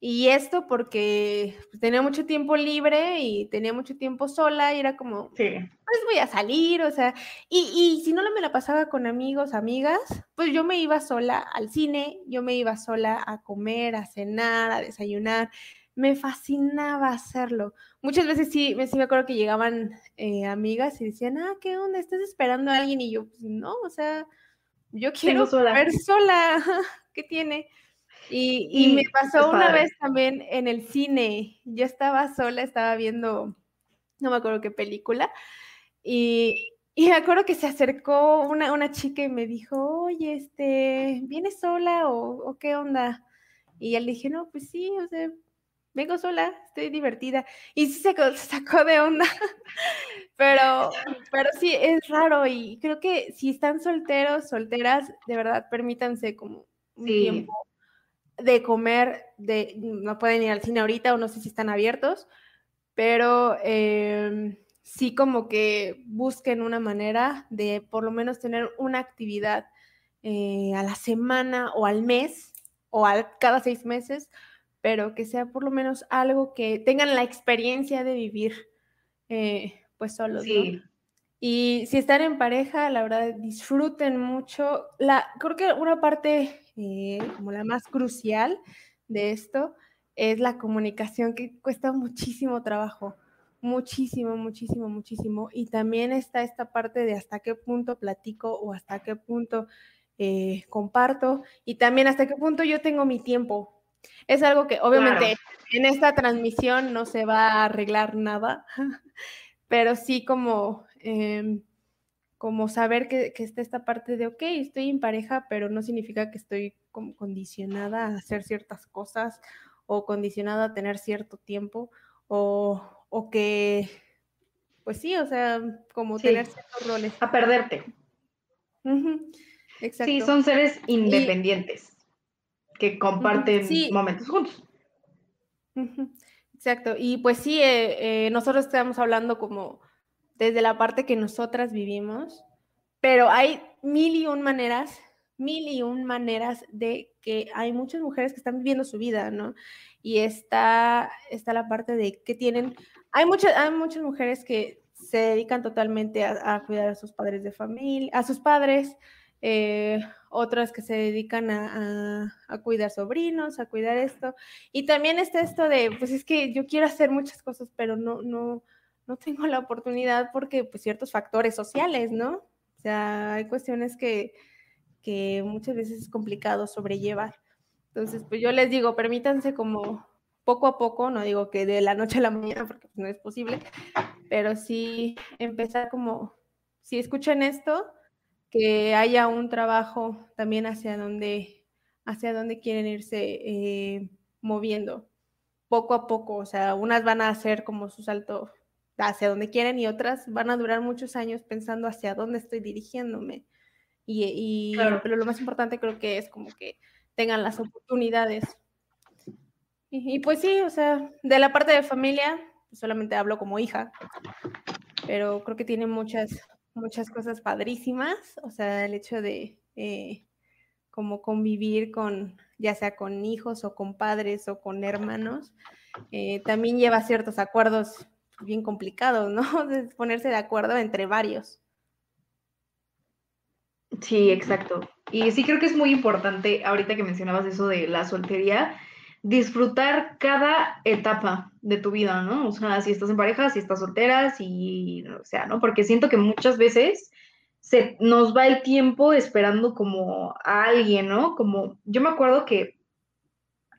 y esto porque pues, tenía mucho tiempo libre y tenía mucho tiempo sola y era como, sí. pues voy a salir, o sea, y, y, si no me la pasaba con amigos, amigas, pues yo me iba sola al cine, yo me iba sola a comer, a cenar, a desayunar, me fascinaba hacerlo. Muchas veces sí, sí me acuerdo que llegaban eh, amigas y decían, ah, ¿qué onda? ¿Estás esperando a alguien? Y yo, pues no, o sea, yo quiero ver sola, ¿qué tiene? Y, me pasó una vez también en el cine. Yo estaba sola, estaba viendo, no me acuerdo qué película, y, me acuerdo que se acercó una, una, chica y me dijo, oye, este, ¿vienes sola o, qué onda? Y él dije, no, pues sí, o sea, vengo sola, estoy divertida. Y sí se sacó de onda. <laughs> pero, pero sí, es raro y creo que si están solteros, solteras, de verdad, permítanse como un tiempo de comer, de, no pueden ir al cine ahorita o no sé si están abiertos, pero em, sí como que busquen una manera de por lo menos tener una actividad eh, a la semana o al mes o al, cada seis meses, pero que sea por lo menos algo que tengan la experiencia de vivir eh, pues solos. Sí. Y si están en pareja, la verdad, disfruten mucho. La, creo que una parte eh, como la más crucial de esto es la comunicación, que cuesta muchísimo trabajo, muchísimo, muchísimo, muchísimo. Y también está esta parte de hasta qué punto platico o hasta qué punto eh, comparto y también hasta qué punto yo tengo mi tiempo. Es algo que obviamente en esta transmisión no se va a arreglar nada, <laughs> pero sí como, em, como saber que, que, está esta parte de, ok, estoy en pareja, pero no significa que estoy como condicionada a hacer ciertas cosas o condicionada a tener cierto tiempo o, o que, pues sí, o sea, como tener ciertos roles. A perderte. Exacto. Sí, son seres independientes que comparten momentos juntos. Exacto, y pues sí, eh, eh, nosotros estamos hablando como desde la parte que nosotras vivimos, pero hay mil y un maneras, mil y un maneras de que hay muchas mujeres que están viviendo su vida, ¿no? Y está, está la parte de que tienen, hay muchas, hay muchas mujeres que se dedican totalmente a, cuidar a sus padres de familia, a sus padres, eh, otras que se dedican a, cuidar sobrinos, a cuidar esto. Y también está esto de, pues es que yo quiero hacer muchas cosas, pero no, no, no tengo la oportunidad porque pues ciertos factores sociales, ¿no? O sea, hay cuestiones que, que muchas veces es complicado sobrellevar. Entonces, pues yo les digo, permítanse como poco a poco, no digo que de la noche a la mañana porque pues, no es posible, pero sí empezar como, si escuchan esto, que haya un trabajo también hacia donde, hacia donde quieren irse eh, moviendo poco a poco. O sea, unas van a hacer como su salto hacia donde quieren y otras van a durar muchos años pensando hacia dónde estoy dirigiéndome. Y, pero lo más importante creo que es como que tengan las oportunidades. Y, y pues sí, o sea, de la parte de familia, solamente hablo como hija, pero creo que tiene muchas, muchas cosas padrísimas, o sea, el hecho de eh, como convivir con, ya sea con hijos o con padres o con hermanos, eh, también lleva ciertos acuerdos bien complicados, ¿no? <laughs> De ponerse de acuerdo entre varios. Sí, exacto. Y sí creo que es muy importante, ahorita que mencionabas eso de la soltería, disfrutar cada etapa de tu vida, ¿no? O sea, si estás en pareja, si estás soltera, si, o sea, ¿no? Porque siento que muchas veces se nos va el tiempo esperando como a alguien, ¿no? Como, yo me acuerdo que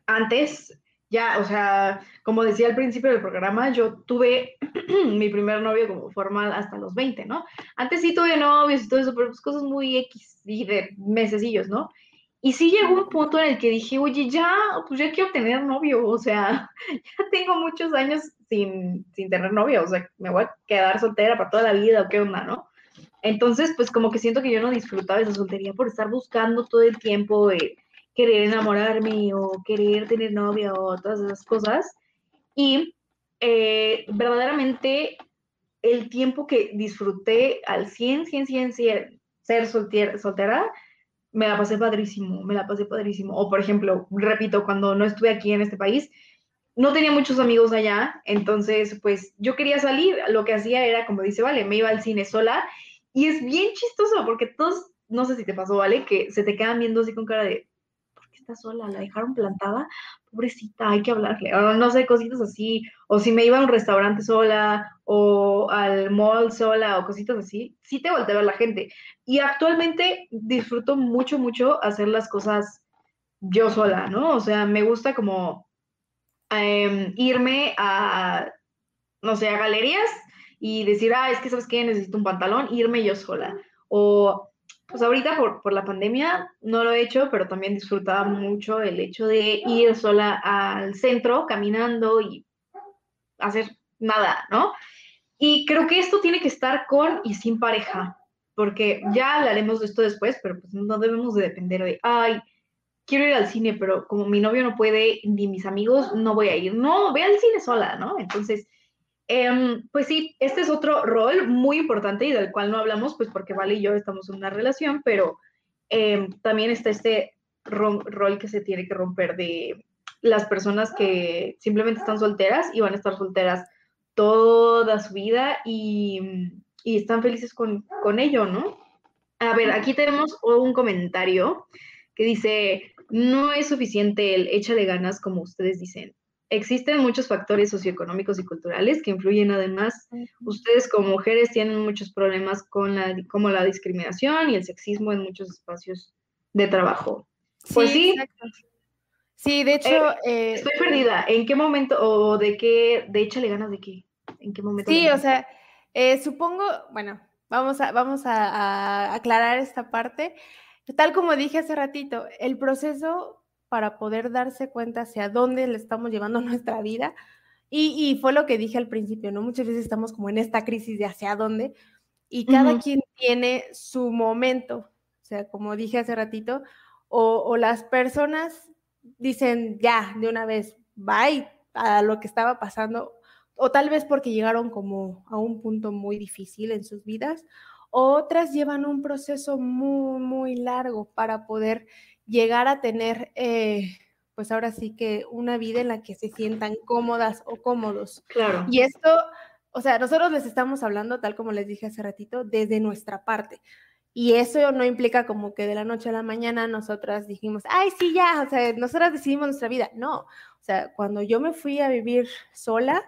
antes, ya, o sea, como decía al principio del programa, yo tuve <clears throat> mi primer novio como formal hasta los 20, ¿no? Antes sí tuve novios y todo eso, pero pues cosas muy X y de mesecillos, ¿no? Y sí llegó un punto en el que dije, oye, ya, pues ya quiero tener novio, o sea, <laughs> ya tengo muchos años sin, sin tener novio, o sea, me voy a quedar soltera para toda la vida o qué onda, ¿no? Entonces, pues como que siento que yo no disfrutaba esa soltería por estar buscando todo el tiempo de querer enamorarme o querer tener novia o todas esas cosas. Y eh, verdaderamente el tiempo que disfruté al 100, 100, 100, 100 ser soltera me la pasé padrísimo, me la pasé padrísimo. O por ejemplo, repito, cuando no estuve aquí en este país, no tenía muchos amigos allá, entonces pues yo quería salir, lo que hacía era, como dice, vale, me iba al cine sola y es bien chistoso porque todos, no sé si te pasó, vale, que se te quedan viendo así con cara de, ¿por qué sola? ¿La dejaron plantada? pobrecita, hay que hablarle, o no sé, cositas así, o si me iba a un restaurante sola, o al mall sola, o cositas así, sí te voltea a la gente. Y actualmente disfruto mucho, mucho hacer las cosas yo sola, ¿no? O sea, me gusta como em, irme a, no sé, a galerías y decir, ah, es que sabes qué, necesito un pantalón, irme yo sola. O pues ahorita por, por, la pandemia no lo he hecho, pero también disfrutaba mucho el hecho de ir sola al centro caminando y hacer nada, ¿no? Y creo que esto tiene que estar con y sin pareja, porque ya hablaremos de esto después, pero pues no debemos de depender de, ay, quiero ir al cine, pero como mi novio no puede, ni mis amigos, no voy a ir. No, ve al cine sola, ¿no? Entonces, Em, pues sí, este es otro rol muy importante y del cual no hablamos, pues porque Vale y yo estamos en una relación, pero em, también está este rol que se tiene que romper de las personas que simplemente están solteras y van a estar solteras toda su vida y, están felices con, con ello, ¿no? A ver, aquí tenemos un comentario que dice, no es suficiente el échale ganas como ustedes dicen existen muchos factores socioeconómicos y culturales que influyen además. Ustedes como mujeres tienen muchos problemas con la, como la discriminación y el sexismo en muchos espacios de trabajo. Pues sí. Sí, de hecho... Eh, eh, estoy perdida. ¿En qué momento o de qué, de hecho le ganas de qué? ¿En qué momento? Sí, o sea, Eh, supongo, bueno, vamos a, vamos a, aclarar esta parte. Tal como dije hace ratito, el proceso para poder darse cuenta hacia dónde le estamos llevando <laughs> nuestra vida, y, fue lo que dije al principio, ¿no? Muchas veces estamos como en esta crisis de hacia dónde, y cada quien tiene su momento, o sea, como dije hace ratito, o, o las personas dicen ya, de una vez, bye a lo que estaba pasando, o tal vez porque llegaron como a un punto muy difícil en sus vidas, otras llevan un proceso muy, muy largo para poder llegar a tener, eh, pues ahora sí que una vida en la que se sientan cómodas o cómodos. Claro. Y esto, o sea, nosotros les estamos hablando, tal como les dije hace ratito, desde nuestra parte. Y eso no implica como que de la noche a la mañana nosotras dijimos, ay, sí, ya, o sea, nosotras decidimos nuestra vida. No, o sea, cuando yo me fui a vivir sola,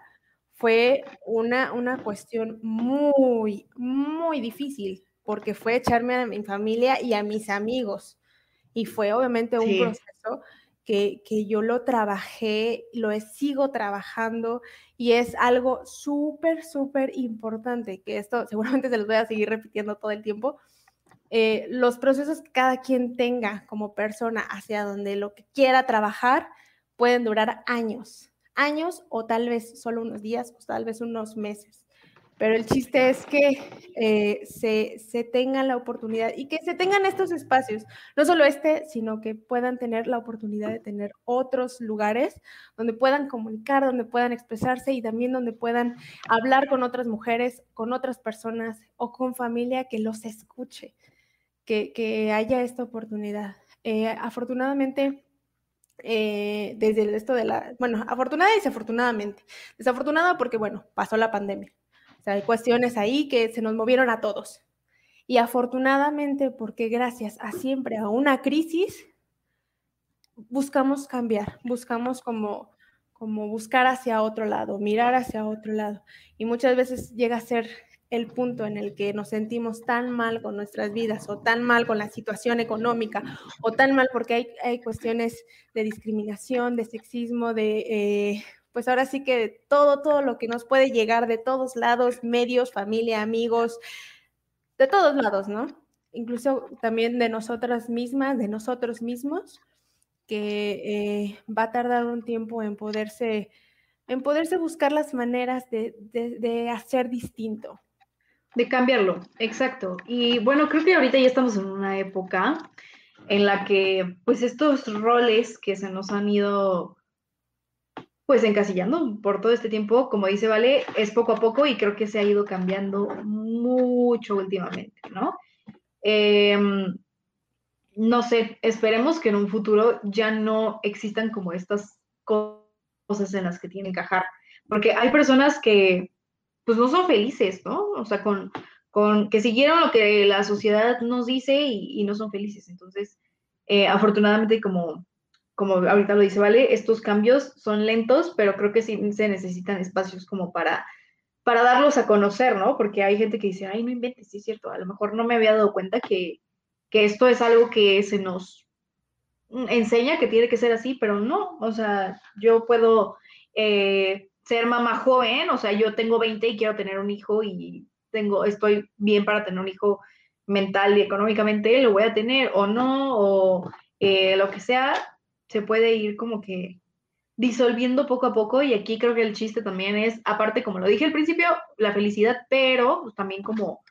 fue una, una cuestión muy, muy difícil, porque fue echarme a mi familia y a mis amigos. Y fue obviamente un proceso que, que, yo lo trabajé, lo sigo trabajando y es algo súper, súper importante, que esto <laughs> seguramente se los voy a seguir repitiendo todo el tiempo. Eh, los procesos que cada quien tenga como persona hacia donde lo que quiera trabajar pueden durar años años o tal vez solo unos días o tal vez unos meses. Pero el chiste es que eh, se, se tenga la oportunidad y que se tengan estos espacios, no solo este, sino que puedan tener la oportunidad de tener otros lugares donde puedan comunicar, donde puedan expresarse y también donde puedan hablar con otras mujeres, con otras personas o con familia que los escuche, que, que haya esta oportunidad. Eh, afortunadamente, eh, desde esto de la, bueno, afortunada y desafortunadamente. Desafortunada porque, bueno, pasó la pandemia. Sea, hay cuestiones ahí que se nos movieron a todos. Y afortunadamente porque gracias a siempre a una crisis, buscamos cambiar, buscamos como, como buscar hacia otro lado, mirar hacia otro lado. Y muchas veces llega a ser el punto en el que nos sentimos tan mal con nuestras vidas o tan mal con la situación económica o tan mal porque hay, hay cuestiones de discriminación, de sexismo, de, eh, pues ahora sí que todo, todo lo que nos puede llegar de todos lados, medios, familia, amigos, de todos lados, ¿no? Incluso también de nosotras mismas, de nosotros mismos, que eh, va a tardar un tiempo en poderse, en poderse buscar las maneras de, de hacer distinto. De cambiarlo, exacto. Y bueno, creo que ahorita ya estamos en una época en la que pues estos roles que se nos han ido pues encasillando por todo este tiempo, como dice Vale, es poco a poco y creo que se ha ido cambiando mucho últimamente, ¿no? Em, no sé, esperemos que en un futuro ya no existan como estas cosas en las que tienen que encajar, porque hay personas que pues no son felices, ¿no? O sea, con, con que siguieron lo que la sociedad nos dice y, no son felices. Entonces, eh, afortunadamente, como, como ahorita lo dice, ¿vale? Estos cambios son lentos, pero creo que sí se necesitan espacios como para, para darlos a conocer, ¿no? Porque hay gente que dice, ay, no inventes, sí es cierto, a lo mejor no me había dado cuenta que, que esto es algo que se nos enseña que tiene que ser así, pero no, o sea, yo puedo... Eh, ser mamá joven, o sea, yo tengo 20 y quiero tener un hijo y tengo, estoy bien para tener un hijo mental y económicamente, lo voy a tener o no, o eh, lo que sea, se puede ir como que disolviendo poco a poco y aquí creo que el chiste también es, aparte, como lo dije al principio, la felicidad, pero también como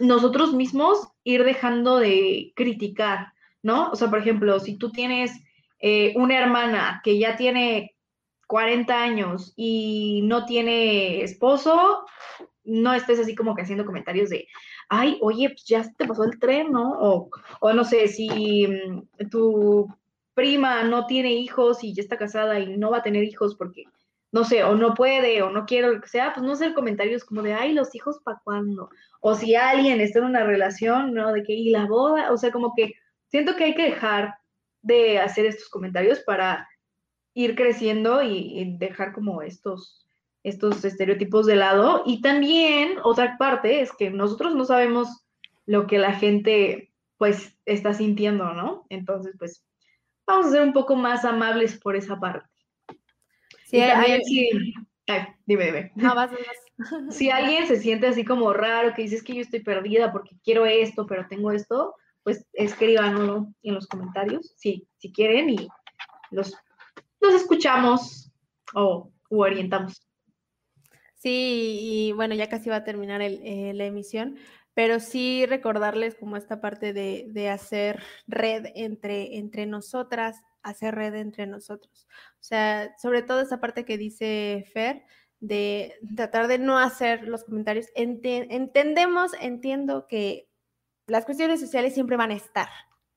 nosotros mismos ir dejando de criticar, ¿no? O sea, por ejemplo, si tú tienes eh, una hermana que ya tiene 40 años y no tiene esposo, no estés así como que haciendo comentarios de, ay, oye, pues ya te pasó el tren, ¿no? O, o no sé, si mm, tu prima no tiene hijos y ya está casada y no va a tener hijos porque, no sé, o no puede o no quiere, lo que sea, pues no hacer comentarios como de, ay, los hijos para cuándo. O si alguien está en una relación, ¿no? De que, y la boda, o sea, como que siento que hay que dejar de hacer estos comentarios para ir creciendo y, dejar como estos, estos estereotipos de lado. Y también otra parte es que nosotros no sabemos lo que la gente pues está sintiendo, ¿no? Entonces, pues vamos a ser un poco más amables por esa parte. Sí, hay, Ay, dime, dime. No, vas, vas. <laughs> Si alguien se siente así como raro, que dices que yo estoy perdida porque quiero esto, pero tengo esto, pues escríbanlo en los comentarios, si, si quieren, y los, los escuchamos o orientamos. Sí, y bueno, ya casi va a terminar el, eh, la emisión, pero sí recordarles como esta parte de, de, hacer red entre, entre nosotras, hacer red entre nosotros. O sea, sobre todo esa parte que dice Fer, de tratar de no hacer los comentarios. entendemos, entiendo que las cuestiones sociales siempre van a estar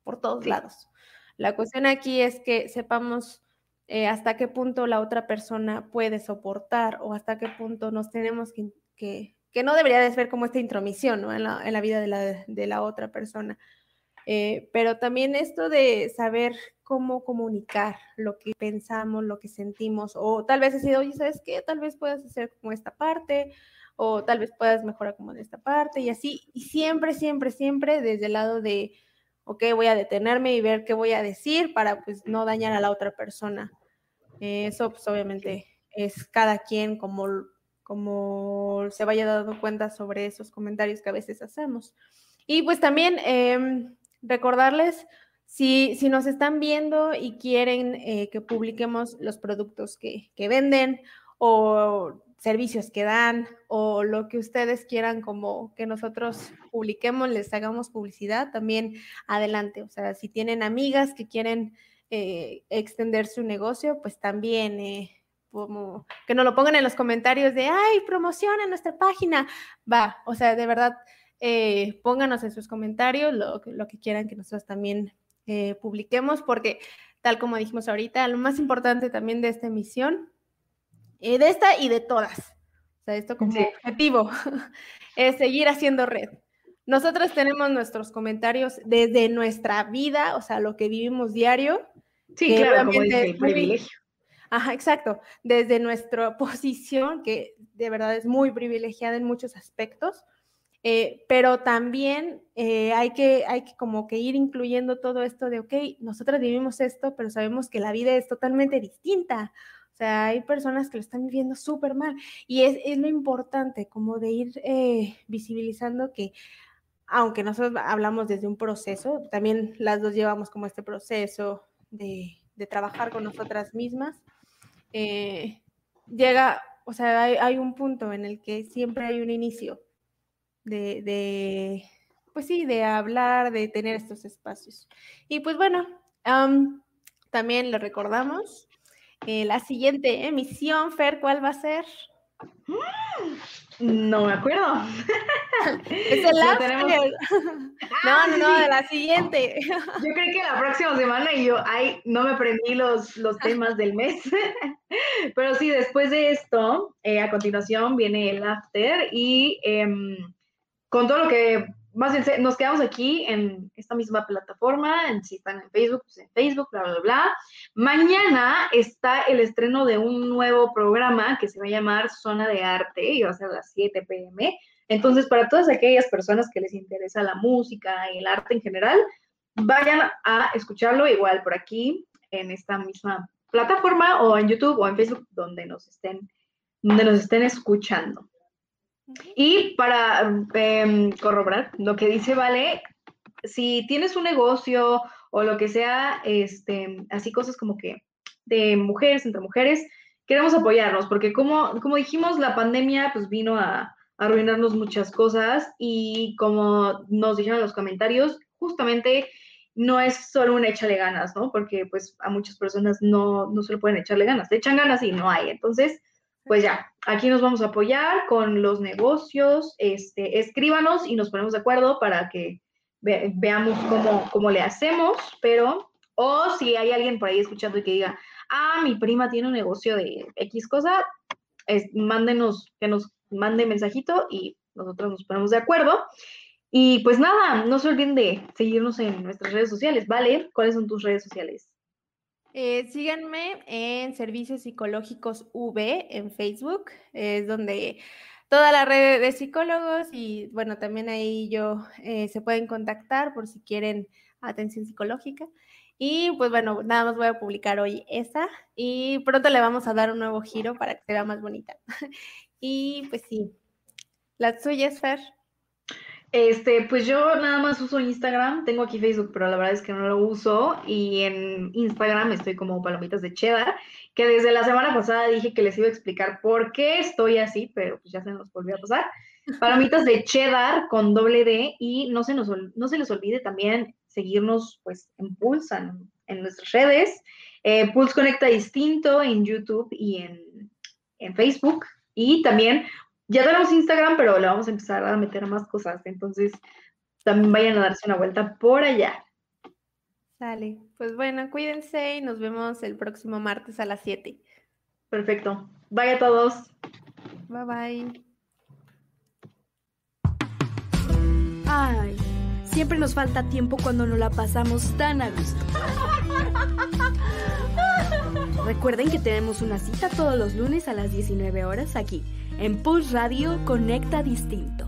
por todos lados. La cuestión aquí es que sepamos eh, hasta qué punto la otra persona puede soportar o hasta qué punto nos tenemos que, que, que no debería de ser como esta intromisión ¿no? en, la, en, la, vida de la, otra persona. Eh, pero también esto de saber cómo comunicar lo que pensamos, lo que sentimos, o tal vez decir, oye, ¿sabes qué? Tal vez puedas hacer como esta parte, o tal vez puedas mejorar como en esta parte, y así, y siempre, siempre, siempre desde el lado de, ok, voy a detenerme y ver qué voy a decir para pues no dañar a la otra persona. Eh, eso pues obviamente es cada quien como, como se vaya dando cuenta sobre esos comentarios que a veces hacemos. Y pues también eh, recordarles, si, si, nos están viendo y quieren eh, que publiquemos los productos que, que, venden o servicios que dan o lo que ustedes quieran como que nosotros publiquemos, les hagamos publicidad, también adelante. O sea, si tienen amigas que quieren eh, extender su negocio, pues también... Eh, como que nos lo pongan en los comentarios de, ay, promociona nuestra página. Va, o sea, de verdad, eh, pónganos en sus comentarios lo, lo, que quieran que nosotros también eh, publiquemos, porque tal como dijimos ahorita, lo más importante también de esta emisión, eh, de esta y de todas, o sea, esto como sí. objetivo, <laughs> es seguir haciendo red. Nosotros tenemos nuestros comentarios desde nuestra vida, o sea, lo que vivimos diario. Sí, claro, como dice, el privilegio. Ajá, exacto. Desde nuestra <laughs> posición, que de verdad es muy privilegiada en muchos aspectos, eh, pero también eh, hay, que, hay que como que ir incluyendo todo esto de, ok, nosotros vivimos esto, pero sabemos que la vida es totalmente distinta. O sea, hay personas que lo están viviendo súper mal. Y es, es, lo importante, como de ir eh, visibilizando que, aunque nosotros hablamos desde un proceso, también las dos llevamos como este proceso de, de trabajar con nosotras mismas, eh, llega, o sea, hay, un punto en el que siempre hay un inicio de, de, pues sí, de hablar, de tener estos espacios. Y pues bueno, también lo recordamos. Eh, la siguiente emisión, Fer, ¿cuál va a ser? No me acuerdo. Es el tenemos... No, no, no, de la siguiente. Yo creo que la próxima semana y yo, ay, no me aprendí los, los temas del mes. Pero sí, después de esto, eh, a continuación viene el after y eh, con todo lo que, más bien, nos quedamos aquí en esta misma plataforma, en, si están en Facebook, pues en Facebook, bla, bla, bla. Mañana está el estreno de un nuevo programa que se va a llamar Zona de Arte y va a ser a las 7 pm. Entonces, para todas aquellas personas que les interesa la música y el arte en general, vayan a escucharlo igual por aquí, en esta misma plataforma, o en YouTube o en Facebook, donde nos estén, donde nos estén escuchando. Y para eh, corroborar lo que dice Vale, si tienes un negocio o lo que sea, este, así cosas como que de mujeres entre mujeres, queremos apoyarnos, porque como, como dijimos, la pandemia pues vino a, arruinarnos muchas cosas y como nos dijeron en los comentarios, justamente no es solo un échale ganas, ¿no? Porque pues a muchas personas no, no se le pueden echarle ganas, te echan ganas y no hay. Entonces, pues ya, aquí nos vamos a apoyar con los negocios, este, escríbanos y nos ponemos de acuerdo para que ve, veamos cómo, cómo le hacemos, pero, o si hay alguien por ahí escuchando y que diga, ah, mi prima tiene un negocio de X cosa, es, mándenos, que nos mande mensajito y nosotros nos ponemos de acuerdo. Y pues nada, no se olviden de seguirnos en nuestras redes sociales, ¿vale? ¿Cuáles son tus redes sociales? Eh, síganme en Servicios Psicológicos V en Facebook, es donde toda la red de psicólogos y bueno, también ahí yo eh, se pueden contactar por si quieren atención psicológica. Y pues bueno, nada más voy a publicar hoy esa y pronto le vamos a dar un nuevo giro para que sea más bonita. <laughs> y pues sí, la suya es Fer. Este, pues yo nada más uso Instagram, tengo aquí Facebook, pero la verdad es que no lo uso y en Instagram estoy como palomitas de cheddar, que desde la semana pasada dije que les iba a explicar por qué estoy así, pero pues ya se nos volvió a pasar. Palomitas de cheddar con doble D y no se, nos, no se les olvide también seguirnos pues en Pulse, en, nuestras redes. Eh, Pulse Conecta Distinto en YouTube y en, en Facebook. Y también ya tenemos Instagram, pero le vamos a empezar a meter más cosas. Entonces, también vayan a darse una vuelta por allá. Sale. Pues bueno, cuídense y nos vemos el próximo martes a las 7. Perfecto. Bye a todos. Bye bye. Ay, siempre nos falta tiempo cuando nos la pasamos tan a gusto. <laughs> Recuerden que tenemos una cita todos los lunes a las 19 horas aquí en Pulse Radio Conecta Distinto.